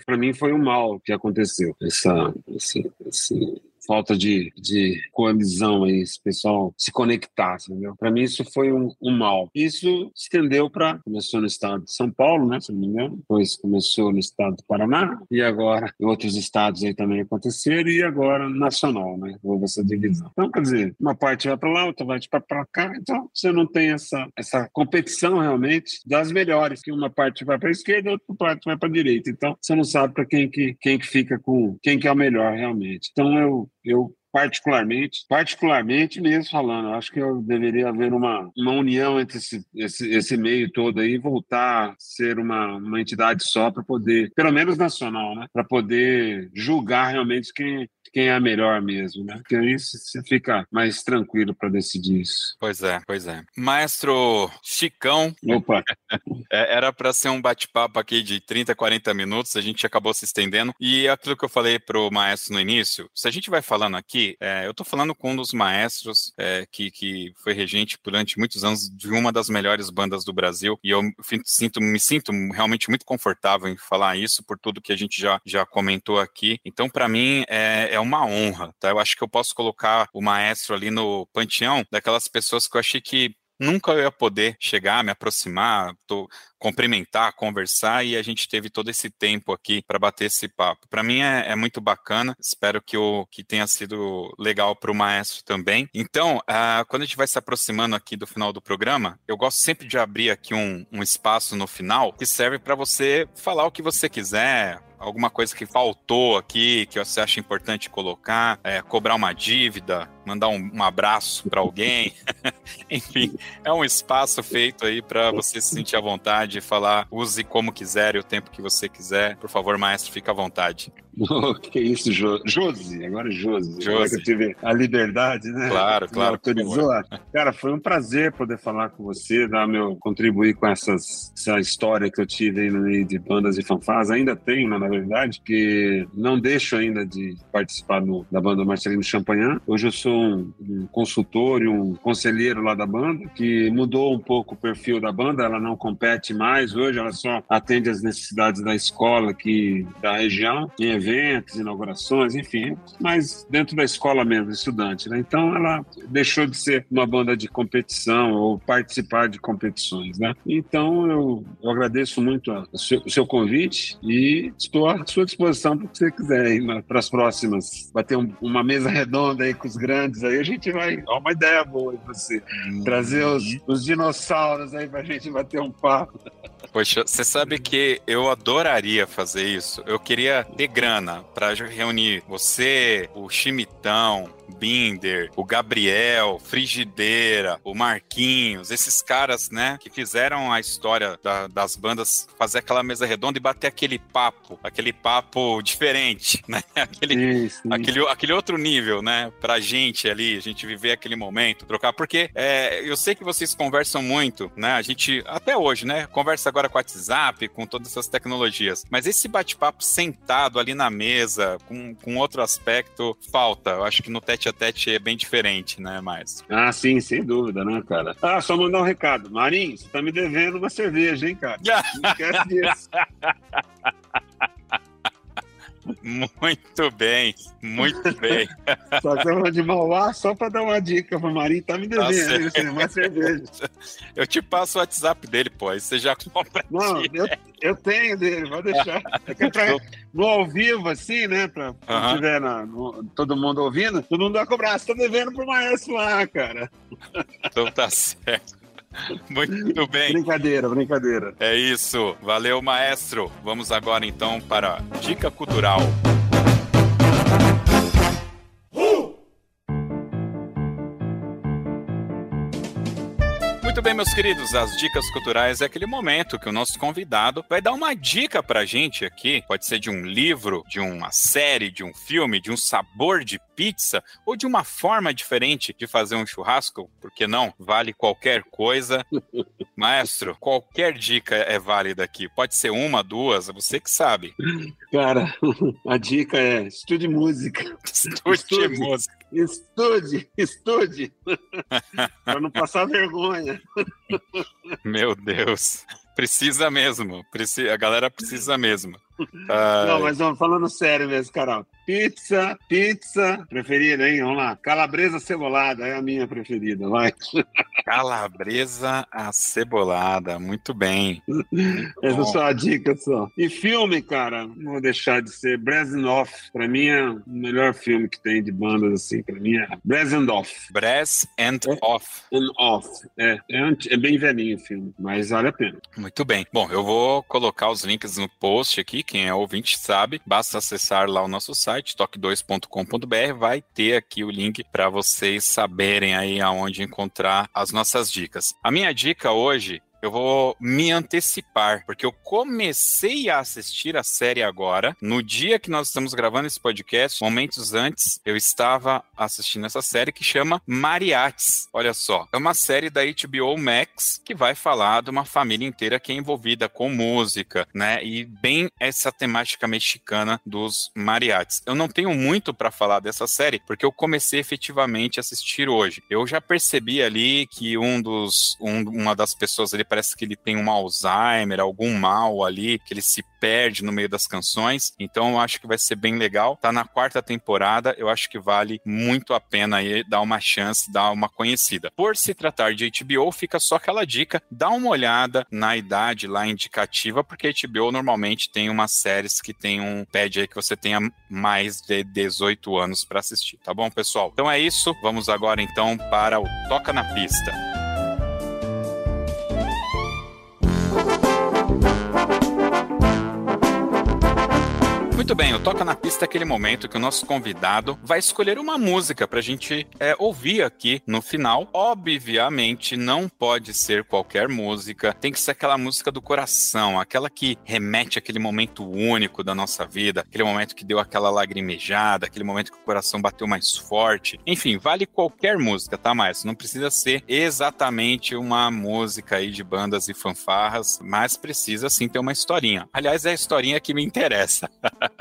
para mim, foi um mal que aconteceu. Essa, esse, esse falta de, de coalizão aí, esse pessoal se conectar, entendeu? Para mim isso foi um, um mal. Isso se estendeu para começou no estado de São Paulo, né, se não me engano, depois começou no estado do Paraná e agora em outros estados aí também aconteceram e agora nacional, né? Houve essa divisão. Então, quer dizer, uma parte vai para lá, outra vai para cá, então você não tem essa essa competição realmente das melhores, que uma parte vai para a esquerda, outra parte vai para a direita. Então, você não sabe para quem que quem que fica com quem que é o melhor realmente. Então, eu eu particularmente, particularmente mesmo falando, acho que eu deveria haver uma, uma união entre esse, esse, esse meio todo aí, voltar a ser uma, uma entidade só para poder, pelo menos nacional, né, para poder julgar realmente quem, quem é a melhor mesmo, né? Porque aí você fica mais tranquilo para decidir isso. Pois é, pois é. Maestro Chicão. Opa! É, era para ser um bate-papo aqui de 30, 40 minutos, a gente acabou se estendendo. E aquilo que eu falei pro maestro no início, se a gente vai falando aqui, é, eu tô falando com um dos maestros é, que, que foi regente durante muitos anos de uma das melhores bandas do Brasil, e eu sinto, me sinto realmente muito confortável em falar isso por tudo que a gente já, já comentou aqui. Então, para mim, é, é uma honra, tá? Eu acho que eu posso colocar o maestro ali no panteão daquelas pessoas que eu achei que nunca eu ia poder chegar, me aproximar, tô, cumprimentar, conversar e a gente teve todo esse tempo aqui para bater esse papo. Para mim é, é, muito bacana, espero que, o, que tenha sido legal para o maestro também. Então, uh, quando a gente vai se aproximando aqui do final do programa, eu gosto sempre de abrir aqui um, um espaço no final que serve para você falar o que você quiser, alguma coisa que faltou aqui, que você acha importante colocar, é, cobrar uma dívida, mandar um, um abraço para alguém. Enfim, é um espaço feito aí para você se sentir à vontade, falar, use como quiser e o tempo que você quiser. Por favor, maestro, fique à vontade. que isso, jo Josi, agora Josi. Josi. Agora que eu tive a liberdade, né? Claro, claro. autorizou. Cara, foi um prazer poder falar com você, dar meu, contribuir com essas, essa história que eu tive aí no meio de bandas e fanfás. Ainda tenho, na verdade, que não deixo ainda de participar no, da banda Marcelino Champagnat. Hoje eu sou um, um, consultor e um conselheiro lá da banda, que mudou um pouco o perfil da banda, ela não compete mais hoje, ela só atende às necessidades da escola aqui da região, em eventos, inaugurações, enfim, mas dentro da escola mesmo, estudante, né? Então ela deixou de ser uma banda de competição ou participar de competições, né? Então eu, eu agradeço muito o seu, o seu, convite e estou à sua disposição para o que você quiser para as próximas, bater um, uma mesa redonda aí com os grandes aí, a gente vai. Ó, uma ideia boa aí você. Hum. Trazer os, os dinossauros aí pra gente bater um papo. Poxa, você sabe que eu adoraria fazer isso. Eu queria ter grana para reunir você, o Chimitão, Binder, o Gabriel, Frigideira, o Marquinhos, esses caras, né, que fizeram a história da, das bandas fazer aquela mesa redonda e bater aquele papo, aquele papo diferente, né? Aquele, sim. aquele, aquele outro nível, né? Pra gente ali, a gente viver aquele momento, trocar. Porque é, eu sei que vocês conversam muito, né? A gente, até hoje, né? Conversa agora com o WhatsApp, com todas essas tecnologias. Mas esse bate-papo sentado ali na mesa, com, com outro aspecto, falta. Eu acho que no tete a tete é bem diferente, né, mais. Ah, sim, sem dúvida, né, cara? Ah, só mandar um recado. Marinho, você tá me devendo uma cerveja, hein, cara? Não esquece disso. Muito bem, muito bem. Só que de Mauá só para dar uma dica pro Marinho, tá me tá devendo tá uma cerveja. Eu te passo o WhatsApp dele, pô, aí você já compra. Não, eu, eu, tenho dele, vou deixar. É é pra, no ao vivo, assim, né, pra uh tiver na, no, todo mundo ouvindo, todo mundo vai cobrar, você tá devendo pro maestro lá, cara. Então tá certo. Muito bem. Brincadeira, brincadeira. É isso. Valeu, maestro. Vamos agora então para Dica Cultural. Muito bem, meus queridos, as dicas culturais é aquele momento que o nosso convidado vai dar uma dica pra gente aqui. Pode ser de um livro, de uma série, de um filme, de um sabor de pizza ou de uma forma diferente de fazer um churrasco, porque não? Vale qualquer coisa. Maestro, qualquer dica é válida aqui. Pode ser uma, duas, é você que sabe. Cara, a dica é estude música. Estude, estude. música. Estude, estude. para não passar vergonha. Meu Deus. Precisa mesmo. Precisa, a galera precisa mesmo. Não, mas falando sério mesmo, Carol. Pizza, pizza preferida, hein? Vamos lá. Calabresa cebolada é a minha preferida, vai. Calabresa acebolada, muito bem. Essa é só a dica só. E filme, cara, não vou deixar de ser Off. Pra mim é o melhor filme que tem de bandas assim. Pra mim é Off. Brass and é. Off. And Off. É, é, é bem velhinho o filme, mas vale a pena. Muito bem. Bom, eu vou colocar os links no post aqui. Quem é ouvinte sabe, basta acessar lá o nosso site, toque2.com.br, vai ter aqui o link para vocês saberem aí aonde encontrar as nossas dicas. A minha dica hoje eu vou me antecipar, porque eu comecei a assistir a série agora. No dia que nós estamos gravando esse podcast, momentos antes, eu estava assistindo essa série que chama Mariates. Olha só, é uma série da HBO Max que vai falar de uma família inteira que é envolvida com música, né? E bem essa temática mexicana dos mariates. Eu não tenho muito para falar dessa série, porque eu comecei efetivamente a assistir hoje. Eu já percebi ali que um dos um, uma das pessoas ali parece que ele tem um Alzheimer, algum mal ali, que ele se perde no meio das canções. Então eu acho que vai ser bem legal. Tá na quarta temporada, eu acho que vale muito a pena aí dar uma chance, dar uma conhecida. Por se tratar de HBO, fica só aquela dica, dá uma olhada na idade lá indicativa, porque HBO normalmente tem umas séries que tem um pede aí que você tenha mais de 18 anos para assistir, tá bom, pessoal? Então é isso, vamos agora então para o Toca na Pista. Muito bem, o Toca na Pista é aquele momento que o nosso convidado vai escolher uma música pra gente é, ouvir aqui no final. Obviamente, não pode ser qualquer música, tem que ser aquela música do coração, aquela que remete àquele momento único da nossa vida, aquele momento que deu aquela lagrimejada, aquele momento que o coração bateu mais forte. Enfim, vale qualquer música, tá, mais? Não precisa ser exatamente uma música aí de bandas e fanfarras, mas precisa sim ter uma historinha. Aliás, é a historinha que me interessa.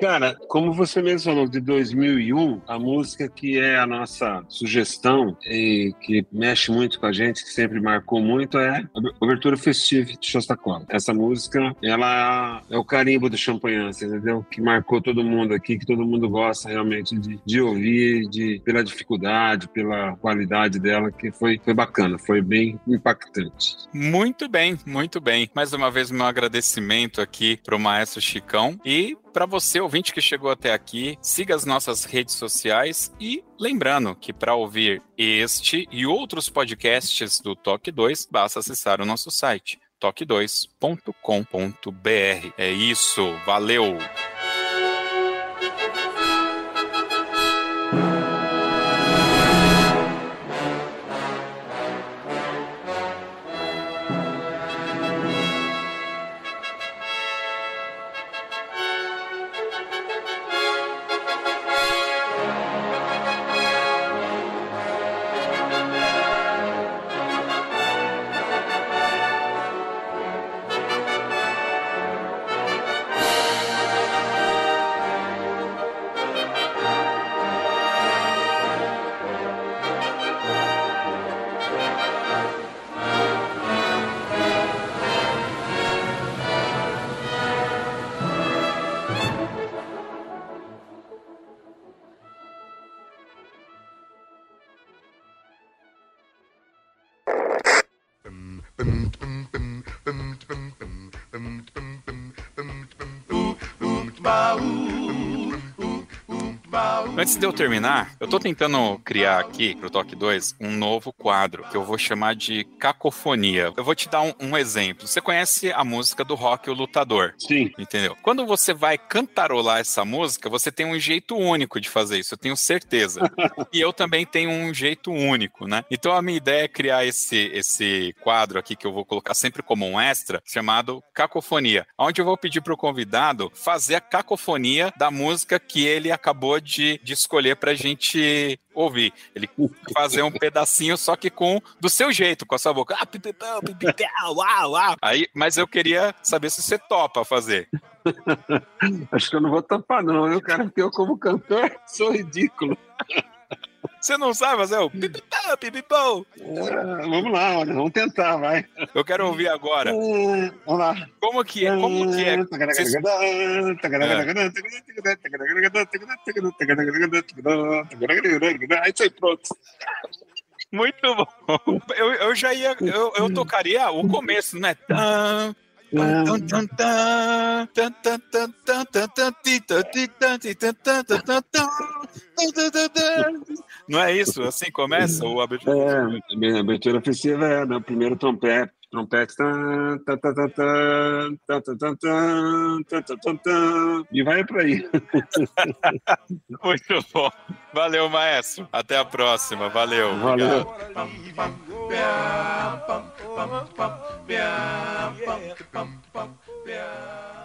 Cara, como você mesmo falou, de 2001, a música que é a nossa sugestão e que mexe muito com a gente, que sempre marcou muito, é a Obertura Festive de Shostakovich. Essa música, ela é o carimbo do Champanhance, entendeu? Que marcou todo mundo aqui, que todo mundo gosta realmente de, de ouvir, de, pela dificuldade, pela qualidade dela, que foi, foi bacana, foi bem impactante. Muito bem, muito bem. Mais uma vez, meu agradecimento aqui para o Maestro Chicão e e para você, ouvinte que chegou até aqui, siga as nossas redes sociais e lembrando que para ouvir este e outros podcasts do Toque 2, basta acessar o nosso site toque2.com.br. É isso, valeu! Antes de eu terminar, eu tô tentando criar aqui pro Toque 2 um novo quadro que eu vou chamar de cacofonia. Eu vou te dar um, um exemplo. Você conhece a música do rock O Lutador? Sim. Entendeu? Quando você vai cantarolar essa música, você tem um jeito único de fazer isso, eu tenho certeza. e eu também tenho um jeito único, né? Então a minha ideia é criar esse, esse quadro aqui que eu vou colocar sempre como um extra, chamado Cacofonia, onde eu vou pedir pro convidado fazer a cacofonia da música que ele acabou de, de escolher pra gente ouvir. Ele fazer um pedacinho, só que com do seu jeito, com a sua boca. Ah. Aí, mas eu queria saber se você topa fazer. Acho que eu não vou topar, não, viu, cara? Porque eu, como cantor, sou ridículo. Você não sabe fazer o pipipão, pipipão? É, vamos lá, olha, vamos tentar, vai. Eu quero ouvir agora. É, vamos lá. Como que é? Como que é? Vocês- Aí sai pronto. Muito bom. Eu, eu já ia. Eu, eu tocaria o começo, né? Tan, não é isso? Assim começa o abertura? É, a abertura oficial é no primeiro trompete trompetes. E vai para aí. Muito bom. Valeu, maestro. Até a próxima. Valeu. Valeu. Obrigado.